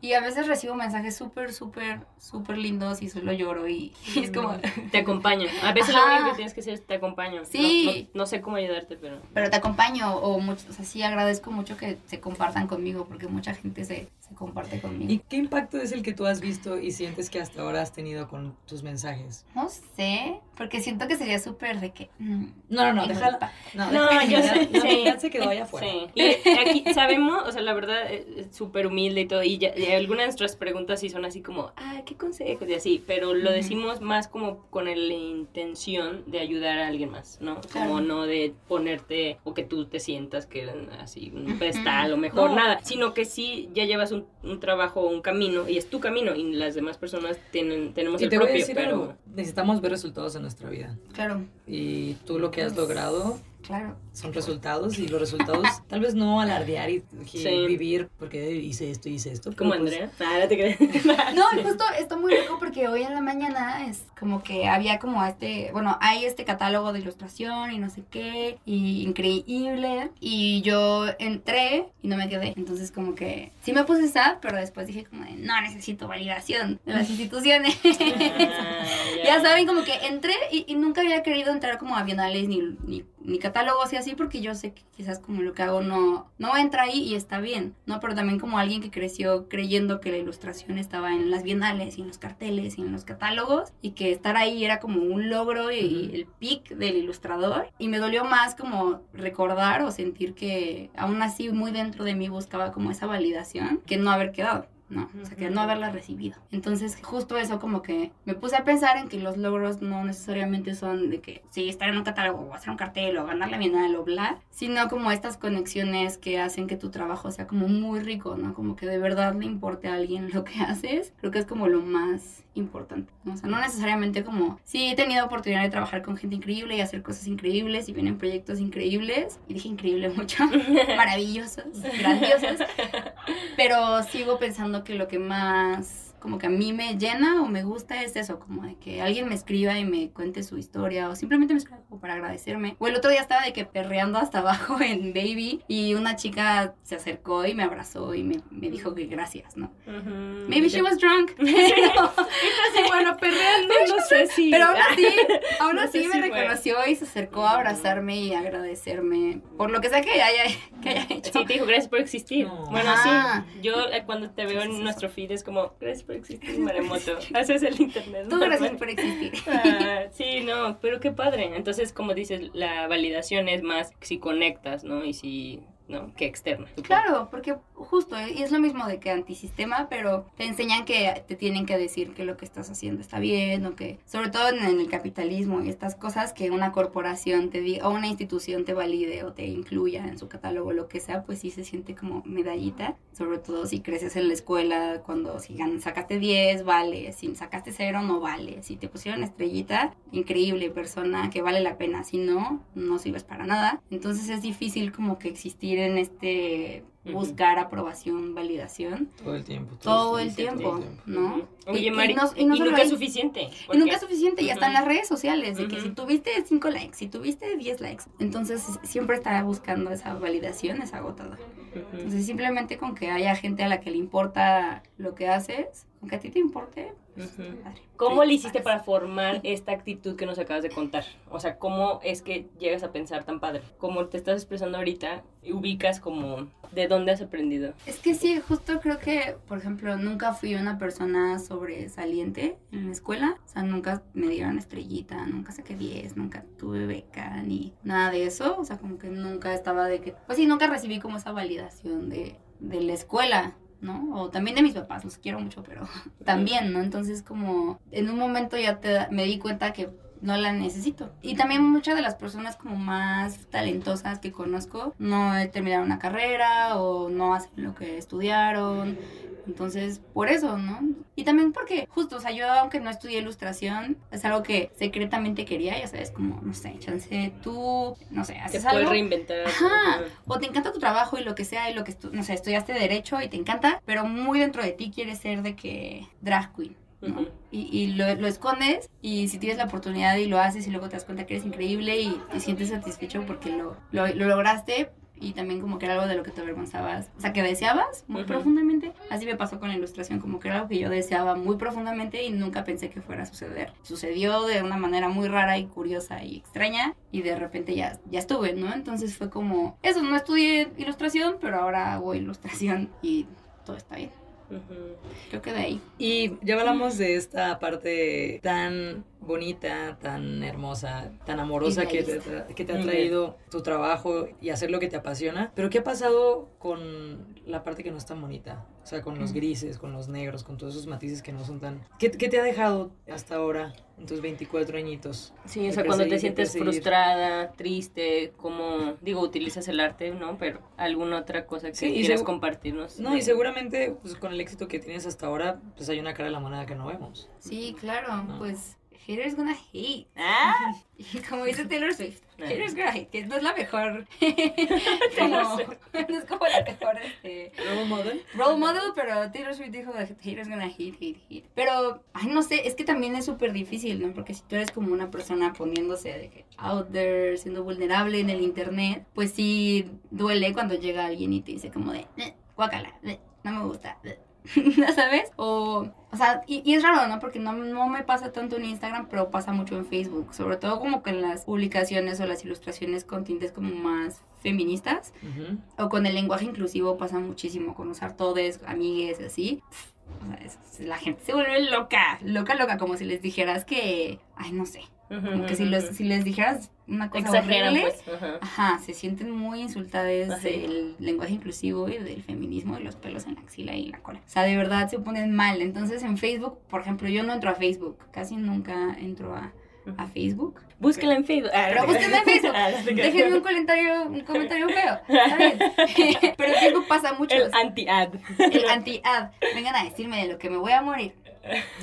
y a veces recibo mensajes súper, súper, súper lindos y solo lloro y, es como... Te acompaño. A veces lo único que tienes que hacer es te acompaño. Sí. no, no sé cómo ayudarte, pero pero te acompaño o mucho, o sea, sí agradezco mucho que se compartan conmigo porque mucha gente se, se comparte conmigo. ¿Y qué impacto es el que tú has visto y sientes que hasta ahora has tenido con tus mensajes? No sé, porque siento que sería súper de que... Mm, no, no, no, déjala. No, no yo sé. Sí. se quedó allá afuera. Sí. Y aquí sabemos, o sea, la verdad, es súper humilde y todo, y, ya, algunas de nuestras preguntas sí son así como, ah, ¿qué consejos? Y así, pero lo decimos más como con la intención de ayudar a alguien más, ¿no? Como no de ponerte o que tú te sientas que así un pedestal o mejor nada, sino que sí ya llevas un, un, trabajo, un camino y es tu camino y las demás personas tienen, tenemos el propio, pero... Necesitamos ver resultados en nuestra vida. Claro. Y tú lo que has logrado Claro. Son resultados y los resultados, tal vez no alardear y, vivir porque hice esto, hice esto. Como pues Andrea. Ah, no, justo está muy rico porque hoy en la mañana es como que había como este, bueno, hay este catálogo de ilustración y no sé qué, y increíble. Y yo entré y no me quedé. Entonces como que sí me puse sad, pero después dije como de, no necesito validación de las instituciones. Ah, ya saben, como que entré y, nunca había querido entrar como a bienales ni, ni mi catálogo así así porque yo sé que quizás como lo que hago no, no entra ahí y está bien, ¿no? Pero también como alguien que creció creyendo que la ilustración estaba en las bienales y en los carteles y en los catálogos y que estar ahí era como un logro y el pic del ilustrador y me dolió más como recordar o sentir que aún así muy dentro de mí buscaba como esa validación que no haber quedado. ¿No? O sea, que no haberla recibido. Entonces, justo eso como que me puse a pensar en que los logros no necesariamente son de que, sí, estar en un catálogo o hacer un cartel o ganar la bienal o bla, sino como estas conexiones que hacen que tu trabajo sea como muy rico, ¿no? Como que de verdad le importe a alguien lo que haces. Creo que es como lo más importante. O sea, no necesariamente como, sí, he tenido oportunidad de trabajar con gente increíble y hacer cosas increíbles y vienen proyectos increíbles, y dije increíble mucho, maravillosos, grandiosos, pero sigo pensando que lo que más como que a mí me llena o me gusta es eso, como de que alguien me escriba y me cuente su historia o simplemente me escriba como para agradecerme. O el otro día estaba de que perreando hasta abajo en Baby y una chica se acercó y me abrazó y me, me dijo que gracias, ¿no? Maybe she was drunk. Entonces, bueno, perreando, no sé si... Pero aún así, aún así me reconoció y se acercó a abrazarme y agradecerme por lo que sea que haya, que haya hecho. Sí, te dijo gracias por existir. Bueno, sí, yo eh, cuando te veo en nuestro feed es como gracias por existir, Maremoto. Haces el internet. Tú gracias por existir. Ah, sí, no, pero qué padre. Entonces, como dices, la validación es más si conectas, ¿no? Y si ¿no? que externa. Claro, porque justo, eh, y es lo mismo de que antisistema, pero te enseñan que te tienen que decir que lo que estás haciendo está bien, o que, sobre todo en el capitalismo y estas cosas, que una corporación te diga, o una institución te valide o te incluya en su catálogo, lo que sea, pues sí se siente como medallita, sobre todo si creces en la escuela, cuando si sacaste 10, vale, si sacaste 0, no vale, si te pusieron estrellita, increíble persona, que vale la pena, si no, no sirves para nada. Entonces es difícil como que existir en este buscar aprobación, validación. Todo el tiempo. Todo el tiempo, todo el tiempo. ¿no? Y- Oye, y Mari, no- y, no nunca es suficiente. Y nunca es suficiente, ya está en Ujú. las redes sociales, de que si tuviste 5 likes, si tuviste 10 likes, entonces siempre está buscando esa validación, es agotador. Ujú. Entonces simplemente con que haya gente a la que le importa lo que haces, con que a ti te importe, ¿Cómo le hiciste para formar esta actitud que nos acabas de contar? O sea, ¿cómo es que llegas a pensar tan padre? Como te estás expresando ahorita, ubicas como de dónde has aprendido. Es que sí, justo creo que, por ejemplo, nunca fui una persona sobresaliente en la escuela. O sea, nunca me dieron estrellita, nunca saqué 10, nunca tuve beca, ni nada de eso. O sea, como que nunca estaba de que... Pues sí, nunca recibí como esa validación de, de la escuela. ¿No? O también de mis papás, los quiero mucho, pero también, ¿no? Entonces como en un momento ya te, me di cuenta que no la necesito. Y también muchas de las personas como más talentosas que conozco no terminaron una carrera o no hacen lo que estudiaron. Entonces, por eso, ¿no? Y también porque, justo, o sea, yo aunque no estudié ilustración, es algo que secretamente quería, ya sabes, como, no sé, chance tú, no sé, Te haces puedes algo. reinventar. Ajá. O te encanta tu trabajo y lo que sea, y lo que, no sé, estudiaste derecho y te encanta, pero muy dentro de ti quieres ser de que drag queen. ¿no? Ujú. Y, y lo, lo escondes y si tienes la oportunidad y lo haces y luego te das cuenta que eres increíble y te sientes satisfecho porque lo, lo, lo lograste y también como que era algo de lo que te avergonzabas, o sea, que deseabas muy profundamente. Así me pasó con la ilustración, como que era algo que yo deseaba muy profundamente y nunca pensé que fuera a suceder. Sucedió de una manera muy rara y curiosa y extraña y de repente ya, ya estuve, ¿no? Entonces fue como, eso, no estudié ilustración, pero ahora hago ilustración y todo está bien. Creo que de ahí. Y ya hablamos de esta parte tan bonita, tan hermosa, tan amorosa que te, que te ha traído tu trabajo y hacer lo que te apasiona. Pero ¿qué ha pasado con la parte que no es tan bonita? O sea, con los grises, con los negros, con todos esos matices que no son tan... ¿Qué, qué te ha dejado hasta ahora en tus 24 añitos? Sí, o sea, cuando te sientes perseguir. frustrada, triste, como, digo, utilizas el arte, ¿no? Pero alguna otra cosa que Sí, quieras compartirnos. No, y seguramente pues, con el éxito que tienes hasta ahora, pues hay una cara de la moneda que no vemos. Sí, claro, No. pues haters gonna hate. Ah, Y como dice Taylor Swift, haters gonna hate, que no es la mejor, como, no es como la mejor este, ¿Role model? role model, pero Taylor Swift dijo haters gonna hate, hate, hate. Pero, ay, no sé, es que también es súper difícil, ¿no? Porque si tú eres como una persona poniéndose de que out there, siendo vulnerable en el internet, pues sí duele cuando llega alguien y te dice como de, "Eh, guácala, eh, no me gusta. eh". ¿Ya sabes? O, o sea, y, y es raro, ¿no? Porque no, no me pasa tanto en Instagram, pero pasa mucho en Facebook. Sobre todo como que en las publicaciones o las ilustraciones con tintes como más feministas. O con el lenguaje inclusivo pasa muchísimo. Con usar todes, amigues, así. O sea, es- la gente se vuelve loca. Loca, loca. Como si les dijeras que... Ay, no sé. Como que si, los, si les dijeras una cosa Exageran, horrible... pues. Ajá. Ajá, se sienten muy insultadas del lenguaje inclusivo y del feminismo y los pelos en la axila y en la cola. O sea, de verdad se ponen mal. Entonces en Facebook, por ejemplo, yo no entro a Facebook. Casi nunca entro a, a Facebook. Búsquela en Facebook. Ah, Pero búsquenme en. Facebook. Ah. Déjenme un comentario, un comentario feo. Está bien. Pero Facebook pasa mucho. El anti-ad. El anti-ad. Vengan a decirme de lo que me voy a morir.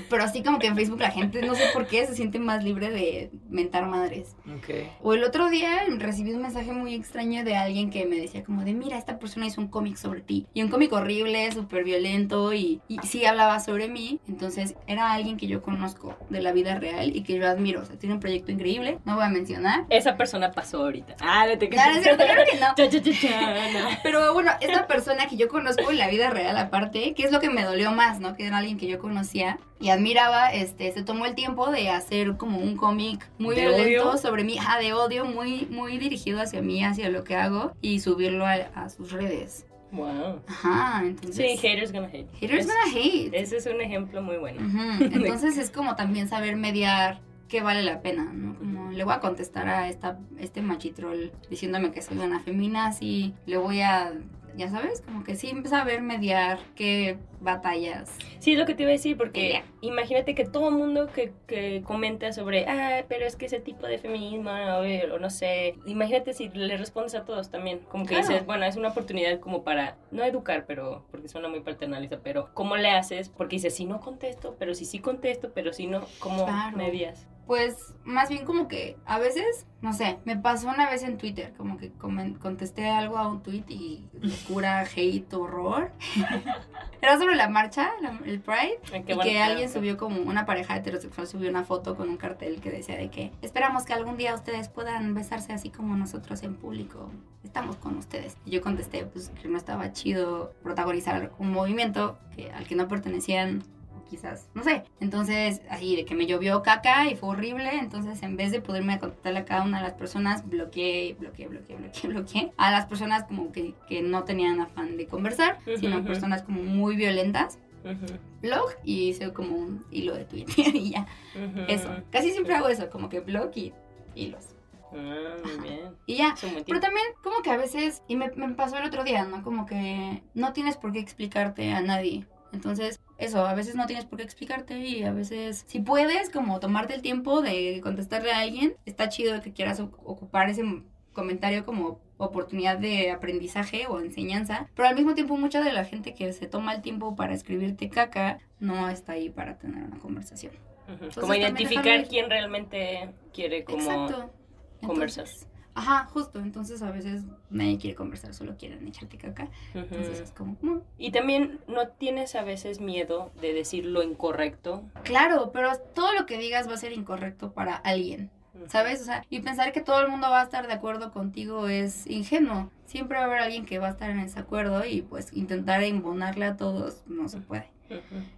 Pero así como que en Facebook la gente, no sé por qué, se siente más libre de mentar madres. Ok. O el otro día recibí un mensaje muy extraño de alguien que me decía como de, mira, esta persona hizo un cómic sobre ti. Y un cómic horrible, súper violento y, y sí hablaba sobre mí. Entonces era alguien que yo conozco de la vida real y que yo admiro. O sea, tiene un proyecto increíble, no voy a mencionar. Esa persona pasó ahorita. Ah, no te Claro, es cierto, claro que no. Cha, cha, cha, cha, no. Pero bueno, esta persona que yo conozco en la vida real aparte, que es lo que me dolió más, ¿no? Que era alguien que yo conocía y admiraba, este, se tomó el tiempo de hacer como un cómic muy ¿De violento odio? sobre mí, ah, de odio, muy, muy dirigido hacia mí, hacia lo que hago y subirlo a, a sus redes. Wow. Ajá, entonces... Sí, haters gonna hate. Haters Es- gonna hate. Ese es un ejemplo muy bueno. Ujú, Entonces es como también saber mediar qué vale la pena, ¿no? Como le voy a contestar a esta, este machitrol diciéndome que soy una feminazi, le voy a, ya sabes, como que sí ver mediar qué batallas. Sí, es lo que te iba a decir, porque Pelea. imagínate que todo mundo que, que comenta sobre, ah, pero es que ese tipo de feminismo, o, o no sé, imagínate si le respondes a todos también, como que Claro. dices, bueno, es una oportunidad como para, no educar, pero, porque suena muy paternalista, pero ¿cómo le haces? Porque dices, si no contesto, pero si sí contesto, pero si no, ¿cómo Claro. medias? Pues más bien como que a veces, no sé, me pasó una vez en Twitter, como que contesté algo a un tweet y pura hate, horror. Era sobre la marcha, la- el Pride, Ay, y que alguien subió como una pareja heterosexual subió una foto con un cartel que decía de que esperamos que algún día ustedes puedan besarse así como nosotros en público. Estamos con ustedes. Y yo contesté pues que no estaba chido protagonizar un movimiento que, al que no pertenecían quizás, no sé. Entonces, así de que me llovió caca y fue horrible. Entonces, en vez de poderme contestarle a cada una de las personas, bloqueé, bloqueé, bloqueé, bloqueé, bloqueé. A las personas como que, que no tenían afán de conversar, sino personas como muy violentas. Ujú, Blog y hice como un hilo de Twitter y ya. Eso. Casi siempre hago eso, como que blog y hilos. Ah, muy bien. Y ya. Pero también como que a veces, y me, me pasó el otro día, ¿no? Como que no tienes por qué explicarte a nadie. Entonces, eso, a veces no tienes por qué explicarte y a veces, si puedes, como tomarte el tiempo de contestarle a alguien, está chido que quieras ocupar ese comentario como oportunidad de aprendizaje o enseñanza, pero al mismo tiempo mucha de la gente que se toma el tiempo para escribirte caca no está ahí para tener una conversación. Como identificar quién realmente quiere como Exacto. conversar. Ajá, justo. Entonces a veces nadie quiere conversar, solo quieren echarte caca. Entonces es como, mm, Y también no tienes a veces miedo de decir lo incorrecto. claro, pero todo lo que digas va a ser incorrecto para alguien. ¿Sabes? O sea, y pensar que todo el mundo va a estar de acuerdo contigo es ingenuo. Siempre va a haber alguien que va a estar en desacuerdo y pues intentar embonarle a todos no se puede.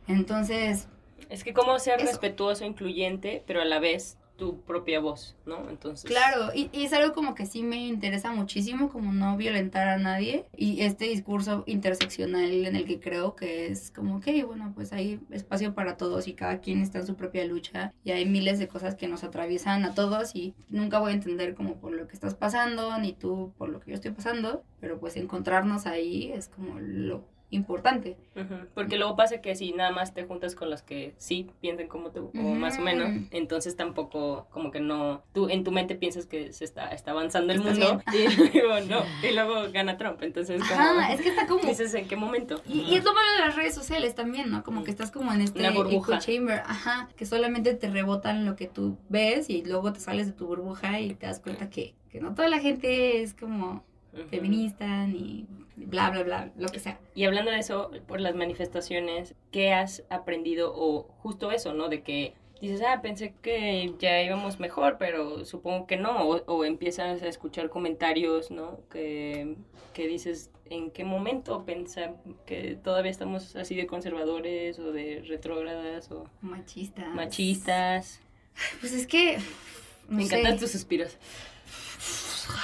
Entonces, Es que como ser Eso. respetuoso, incluyente, pero a la vez tu propia voz, ¿no? Entonces. Claro, y, y es algo como que sí me interesa muchísimo, como no violentar a nadie. Y este discurso interseccional en el que creo que es como, ok, bueno, pues hay espacio para todos y cada quien está en su propia lucha. Y hay miles de cosas que nos atraviesan a todos y nunca voy a entender como por lo que estás pasando, ni tú por lo que yo estoy pasando. Pero pues encontrarnos ahí es como lo importante. Ujú, Porque luego pasa que si nada más te juntas con los que sí piensan como tú, o más o menos, entonces tampoco, como que no, tú en tu mente piensas que se está, está avanzando el mundo y luego no, y luego gana Trump, entonces como Ajá, es que está como... dices en qué momento. Y, y es lo malo de las redes sociales también, ¿no? Como que estás como en este Una burbuja. echo chamber, ajá, que solamente te rebotan lo que tú ves y luego te sales de tu burbuja y te das cuenta que, que no toda la gente es como Feminista ni bla, bla, bla, lo que sea. Y hablando de eso, por las manifestaciones, ¿qué has aprendido? O justo eso, ¿no? De que dices, ah, pensé que ya íbamos mejor, pero supongo que no. O, o empiezas a escuchar comentarios, ¿no? Que, que dices, ¿en qué momento pensar que todavía estamos así de conservadores o de retrógradas o Machistas. machistas? Pues es que... no Me sé. encantan tus suspiros.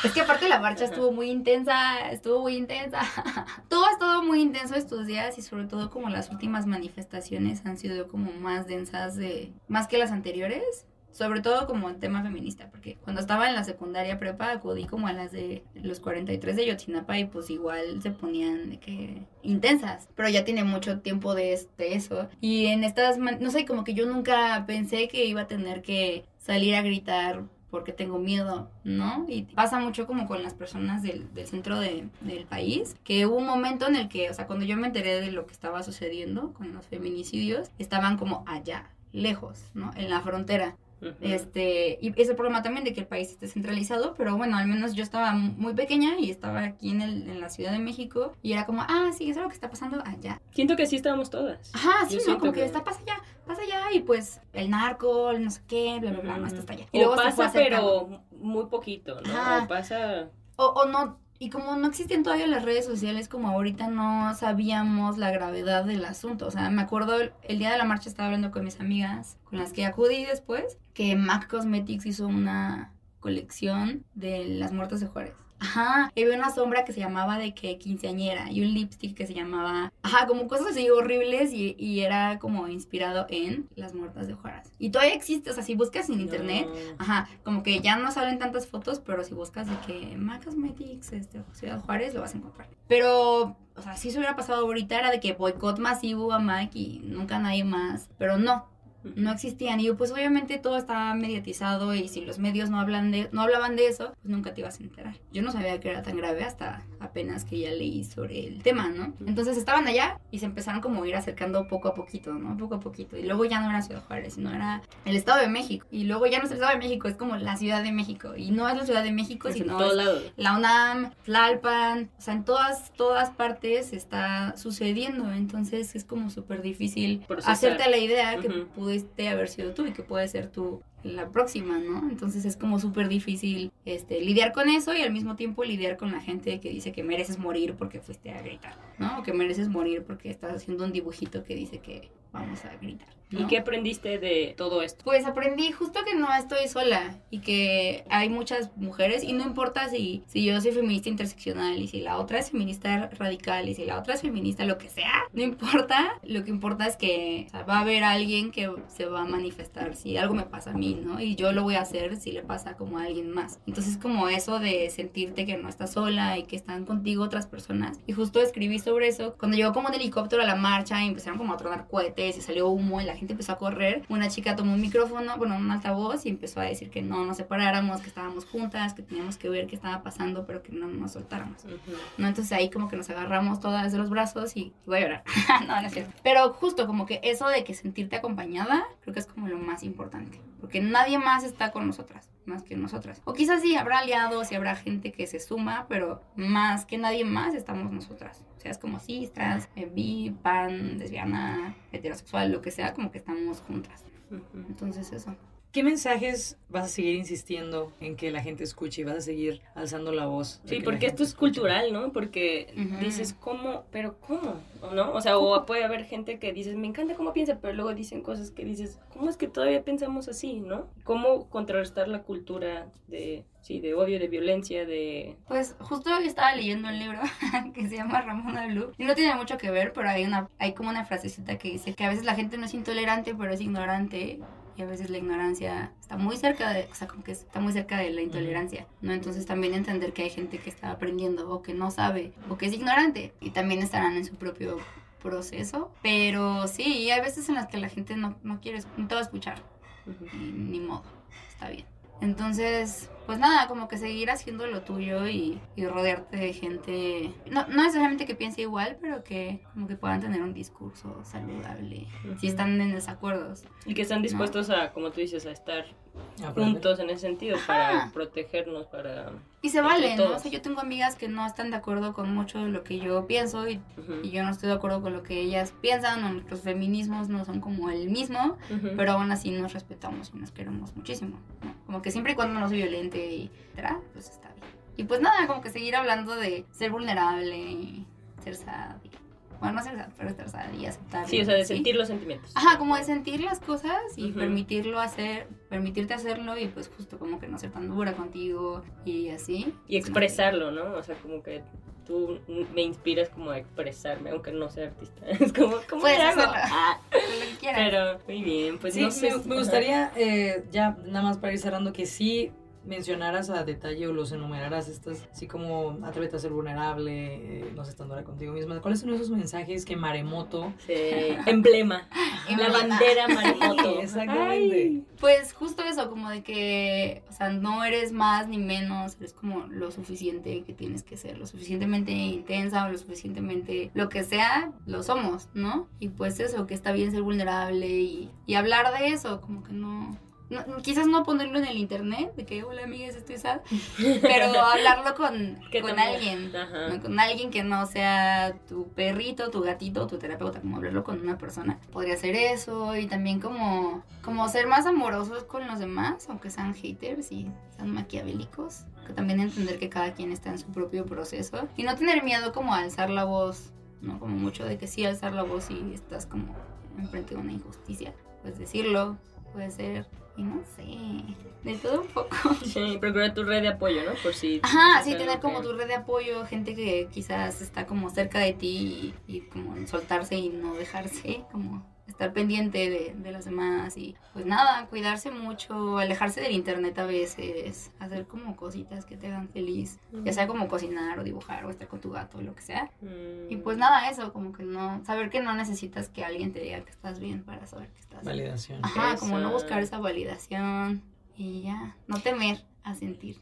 Es que aparte la marcha estuvo muy intensa, estuvo muy intensa. Todo ha estado muy intenso estos días y sobre todo como las últimas manifestaciones han sido como más densas de más que las anteriores. Sobre todo como el tema feminista, porque cuando estaba en la secundaria prepa acudí como a las de los 43 de Yotzinapa y pues igual se ponían que intensas, pero ya tiene mucho tiempo de, es- de eso. Y en estas, no sé, como que yo nunca pensé que iba a tener que salir a gritar porque tengo miedo, ¿no? Y pasa mucho como con las personas del, del centro de- del país, que hubo un momento en el que, o sea, cuando yo me enteré de lo que estaba sucediendo con los feminicidios, estaban como allá, lejos, ¿no? En la frontera. Este, y es el problema también de que el país esté centralizado, pero bueno, al menos yo estaba muy pequeña y estaba aquí en, el- en la Ciudad de México y era como, ah, sí, eso es lo que está pasando allá. Siento que así estábamos todas. Ajá, sí, Yo ¿no? Como que, que- está, pasa allá, pasa allá y pues el narco, el no sé qué, bla, bla, bla, no, está allá. Y O luego pasa, pero muy poquito, ¿no? Ajá. O pasa... O, o no, y como no existían todavía las redes sociales, como ahorita no sabíamos la gravedad del asunto. O sea, me acuerdo el, el día de la marcha estaba hablando con mis amigas, con las que acudí después, que MAC Cosmetics hizo una colección de las muertes de Juárez. Ajá, y había una sombra que se llamaba de que quinceañera y un lipstick que se llamaba, ajá, como cosas así horribles y, y era como inspirado en las muertas de Juárez. Y todavía existe, o sea, si buscas en internet, No. Ajá, como que ya no salen tantas fotos, pero si buscas de que MAC Cosmetics, este, Ciudad Juárez, lo vas a encontrar. Pero, o sea, si eso hubiera pasado ahorita, era de que boicot masivo a MAC y nunca nadie más. Pero no, no existían. Y pues obviamente todo estaba mediatizado y si los medios no, hablan de, no hablaban de eso, pues nunca te ibas a enterar. Yo no sabía que era tan grave hasta apenas que ya leí sobre el tema, ¿no? Entonces estaban allá y se empezaron como a ir acercando poco a poquito, ¿no? Poco a poquito. Y luego ya no era Ciudad Juárez, sino era el Estado de México. Y luego ya no es el Estado de México, es como la Ciudad de México. Y no es la Ciudad de México, Es en sino es la UNAM, Tlalpan, o sea, en todas, todas partes está sucediendo, entonces es como súper difícil Procesar. hacerte la idea que Ujú. pudiste haber sido tú y que puede ser tú la próxima, ¿no? Entonces es como súper difícil este, lidiar con eso y al mismo tiempo lidiar con la gente que dice que mereces morir porque fuiste a gritar, ¿no? O que mereces morir porque estás haciendo un dibujito que dice que vamos a gritar. ¿Y ¿no? qué aprendiste de todo esto? Pues aprendí justo que no estoy sola y que hay muchas mujeres y no importa si, si yo soy feminista interseccional y si la otra es feminista radical y si la otra es feminista lo que sea, no importa, lo que importa es que o sea, va a haber alguien que se va a manifestar si algo me pasa a mí, ¿no? Y yo lo voy a hacer si le pasa como a alguien más. Entonces como eso de sentirte que no estás sola y que están contigo otras personas. Y justo escribí sobre eso cuando llegó como un helicóptero a la marcha y empezaron como a tronar cohetes y salió humo y la gente empezó a correr. Una chica tomó un micrófono, bueno, un altavoz y empezó a decir que no nos separáramos, que estábamos juntas, que teníamos que ver qué estaba pasando, pero que no nos soltáramos. ¿no? Entonces ahí como que nos agarramos todas de los brazos y voy a llorar. no, no es cierto. Pero justo como que eso de que sentirte acompañada, creo que es como lo más importante. Porque nadie más está con nosotras, más que nosotras. O quizás sí, habrá aliados y habrá gente que se suma, pero más que nadie más estamos nosotras. O sea, es como cis, trans, eh, bi, pan, lesbiana, heterosexual, lo que sea, como que estamos juntas. Entonces eso. ¿Qué mensajes vas a seguir insistiendo en que la gente escuche y vas a seguir alzando la voz? Sí, porque esto es escuche? cultural, ¿no? Porque Ujú. dices, ¿cómo? ¿Pero cómo? ¿O no? O sea, o puede haber gente que dices, me encanta cómo piensa, pero luego dicen cosas que dices, ¿cómo es que todavía pensamos así, no? ¿Cómo contrarrestar la cultura de, sí, de odio, de violencia, de... Pues justo hoy estaba leyendo un libro que se llama Ramona Blue y no tiene mucho que ver, pero hay una hay como una frasecita que dice que a veces la gente no es intolerante, pero es ignorante y a veces la ignorancia está muy cerca de, o sea, como que está muy cerca de la intolerancia, ¿no? Entonces también entender que hay gente que está aprendiendo o que no sabe o que es ignorante y también estarán en su propio proceso, pero sí, hay veces en las que la gente no, no quiere, no te va a escuchar y ni modo, está bien. Entonces, pues nada, como que seguir haciendo lo tuyo y, y rodearte de gente, no, no necesariamente que piense igual, pero que como que puedan tener un discurso saludable, si están en desacuerdos. Y que están dispuestos a, como tú dices, a estar. Juntos en ese sentido, para Ajá. protegernos, para... Y se vale, ¿no? O sea, yo tengo amigas que no están de acuerdo con mucho de lo que yo pienso y, yo no estoy de acuerdo con lo que ellas piensan o nuestros feminismos no son como el mismo, pero aún así nos respetamos y nos queremos muchísimo, ¿no? Como que siempre y cuando no soy violente y etcétera, pues está bien. Y pues nada, como que seguir hablando de ser vulnerable y ser sad. Bueno, no ser sad, pero estar sad y aceptar. Sí, o sea, de sentir los sentimientos. Ajá, como de sentir las cosas y permitirlo hacer, permitirte hacerlo y pues justo como que no ser tan dura contigo y así. Y expresarlo, ¿no? O sea, como que tú me inspiras como a expresarme, aunque no sea artista. Es como, ¿cómo Puedes hago? Ah, Lo que quieras. pero muy bien, pues Sí, no sé. me, me gustaría, eh, ya nada más para ir cerrando, que sí mencionaras a detalle o los enumeraras estas, así como atrévete a ser vulnerable, eh, no sé, estando ahora contigo misma. ¿Cuáles son esos mensajes que Maremoto... Sí, emblema. La bandera maremoto. Exactamente. Ay. Pues justo eso, como de que, o sea, no eres más ni menos, eres como lo suficiente que tienes que ser, lo suficientemente intensa o lo suficientemente lo que sea, lo somos, ¿no? Y pues eso, que está bien ser vulnerable y, y hablar de eso, como que no, no- Quizás no ponerlo en el internet, de que, hola amigas, estoy sad, pero hablarlo con, con alguien. ¿no? con alguien que no sea tu perrito, tu gatito, tu terapeuta, como hablarlo con una persona. Podría ser eso y también como, como ser más amorosos con los demás, aunque sean haters y sean maquiavélicos. Que también entender que cada quien está en su propio proceso y no tener miedo como a alzar la voz, ¿no? Como mucho de que sí alzar la voz y estás como enfrente de una injusticia. Pues decirlo, puede ser, y no sé, de todo un poco. Sí, procura tu red de apoyo, ¿no? Por si. Ajá, sí, tener como que- tu red de apoyo, gente que quizás está como cerca de ti y, y como soltarse y no dejarse, como estar pendiente de, de los demás y pues nada, cuidarse mucho, alejarse del internet a veces, hacer como cositas que te hagan feliz, ya sea como cocinar o dibujar o estar con tu gato o lo que sea. Mm. Y pues nada, eso, como que no, saber que no necesitas que alguien te diga que estás bien para saber que estás bien. Validación. Ajá, como no buscar esa validación y ya, no temer a sentir.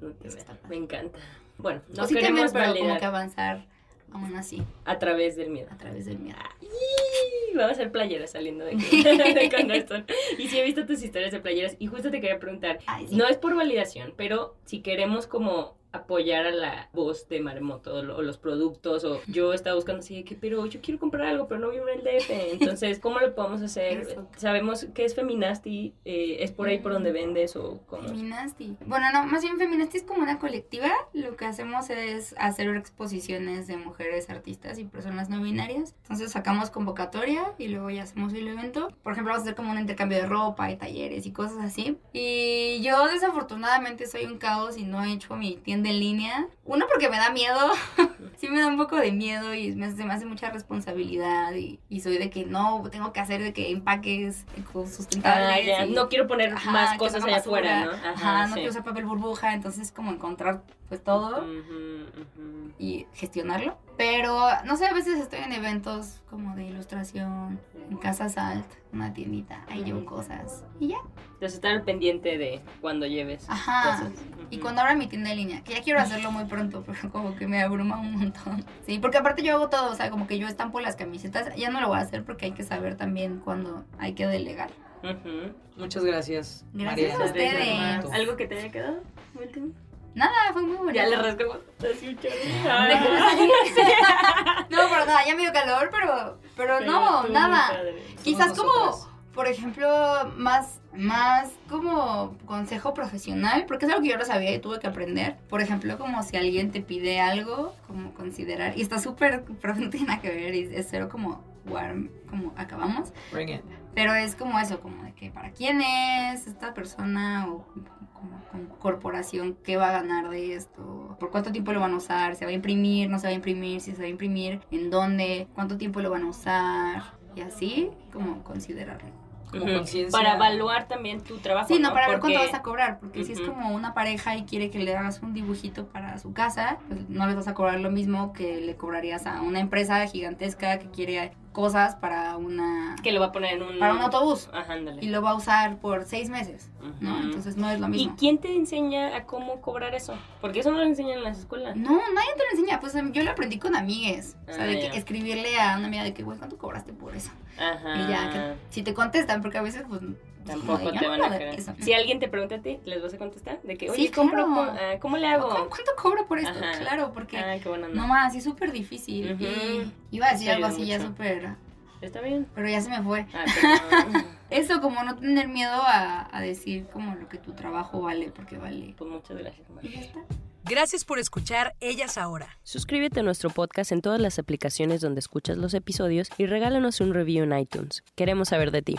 No te Eso veo. está padre. Me encanta. Bueno, O no sí temer, pero como que avanzar aún así, a través del miedo. a través del miedo. Y Vamos a hacer playeras saliendo de, aquí, de. Y sí he visto tus historias de playeras y justo te quería preguntar, Ay, sí. no es por validación, pero si queremos como apoyar a la voz de Maremoto o, lo- o los productos o yo estaba buscando así de que pero yo quiero comprar algo pero no vivo en el DF entonces ¿cómo lo podemos hacer? Eso. Sabemos que es Feminasti eh, es por ahí por donde vendes o cómo Feminasti. Bueno, no, más bien Feminasti es como una colectiva. Lo que hacemos es hacer exposiciones de mujeres artistas y personas no binarias. Entonces sacamos convocatoria y luego ya hacemos el evento. Por ejemplo, vamos a hacer como un intercambio de ropa y talleres y cosas así. Y yo desafortunadamente soy un caos y no he hecho mi tienda en línea. Uno porque me da miedo. sí me da un poco de miedo y me, se me hace mucha responsabilidad y, y soy de que no, tengo que hacer de que empaques sustentables. Ah, ya. y- no quiero poner Ajá, más cosas allá afuera ¿no? Ajá, no sí. quiero usar papel burbuja, entonces como encontrar pues todo y gestionarlo. Pero no sé, a veces estoy en eventos como de ilustración, en Casa Salt, una tiendita, ahí llevo cosas y ya. Entonces estar al pendiente de cuando lleves Ajá. cosas. Y cuando abra mi tienda en línea, que ya quiero hacerlo muy pronto, pero como que me abruma un montón. Sí, porque aparte yo hago todo, o sea, como que yo estampo las camisetas, ya no lo voy a hacer porque hay que saber también cuando hay que delegar. Muchas gracias. Gracias a ustedes. ¿Algo que te haya quedado? último? Nada, fue muy bonito. Ya le rascamos así un chorro. Déjame salir. no, pero nada, ya me dio calor, pero, pero Pero no, nada. Quizás como, por ejemplo, más, más como consejo profesional, porque es algo que yo no sabía y tuve que aprender. Por ejemplo, como si alguien te pide algo, como considerar, y está súper, pero no tiene nada que ver, y es cero como warm, como acabamos. Bring it. Pero es como eso, como de que para quién es esta persona o como, como corporación, qué va a ganar de esto, por cuánto tiempo lo van a usar, se va a imprimir, no se va a imprimir, si se va a imprimir, en dónde, cuánto tiempo lo van a usar y así como considerarlo. Como. Para evaluar también tu trabajo. Sí, no, para ver cuánto vas a cobrar, porque si es como una pareja y quiere que le hagas un dibujito para su casa, pues no les vas a cobrar lo mismo que le cobrarías a una empresa gigantesca que quiere cosas para una Que lo va a poner en un... para un autobús Ajá, ándale. y lo va a usar por seis meses, ¿no? Entonces no es lo ¿Y mismo. quién te enseña a cómo cobrar eso? Porque eso no lo enseñan en las escuelas. No, nadie te lo enseña. Pues em, yo lo aprendí con amigues. O sea, Ah, de que escribirle a una amiga de que, güey, ¿cuánto cobraste por eso? Ajá. Y ya, que si te contestan, porque a veces, pues. Tampoco te van a creer. eso. Si alguien te pregunta a ti, ¿les vas a contestar? De que, oye, Sí, compro, claro. con- ah, ¿cómo le hago? ¿Cómo- ¿Cuánto cobro por esto? Ajá. Claro, porque. Ah, qué buena. No más, sí es súper difícil. Ujú. Y iba a decir algo así ya súper. Está bien. Pero ya se me fue. Ah. Eso, como no tener miedo a, a decir como lo que tu trabajo vale, porque vale. pues muchas gracias, Mar. Y ya está. Gracias por escuchar Ellas Ahora. Suscríbete a nuestro podcast en todas las aplicaciones donde escuchas los episodios y regálanos un review en iTunes. Queremos saber de ti.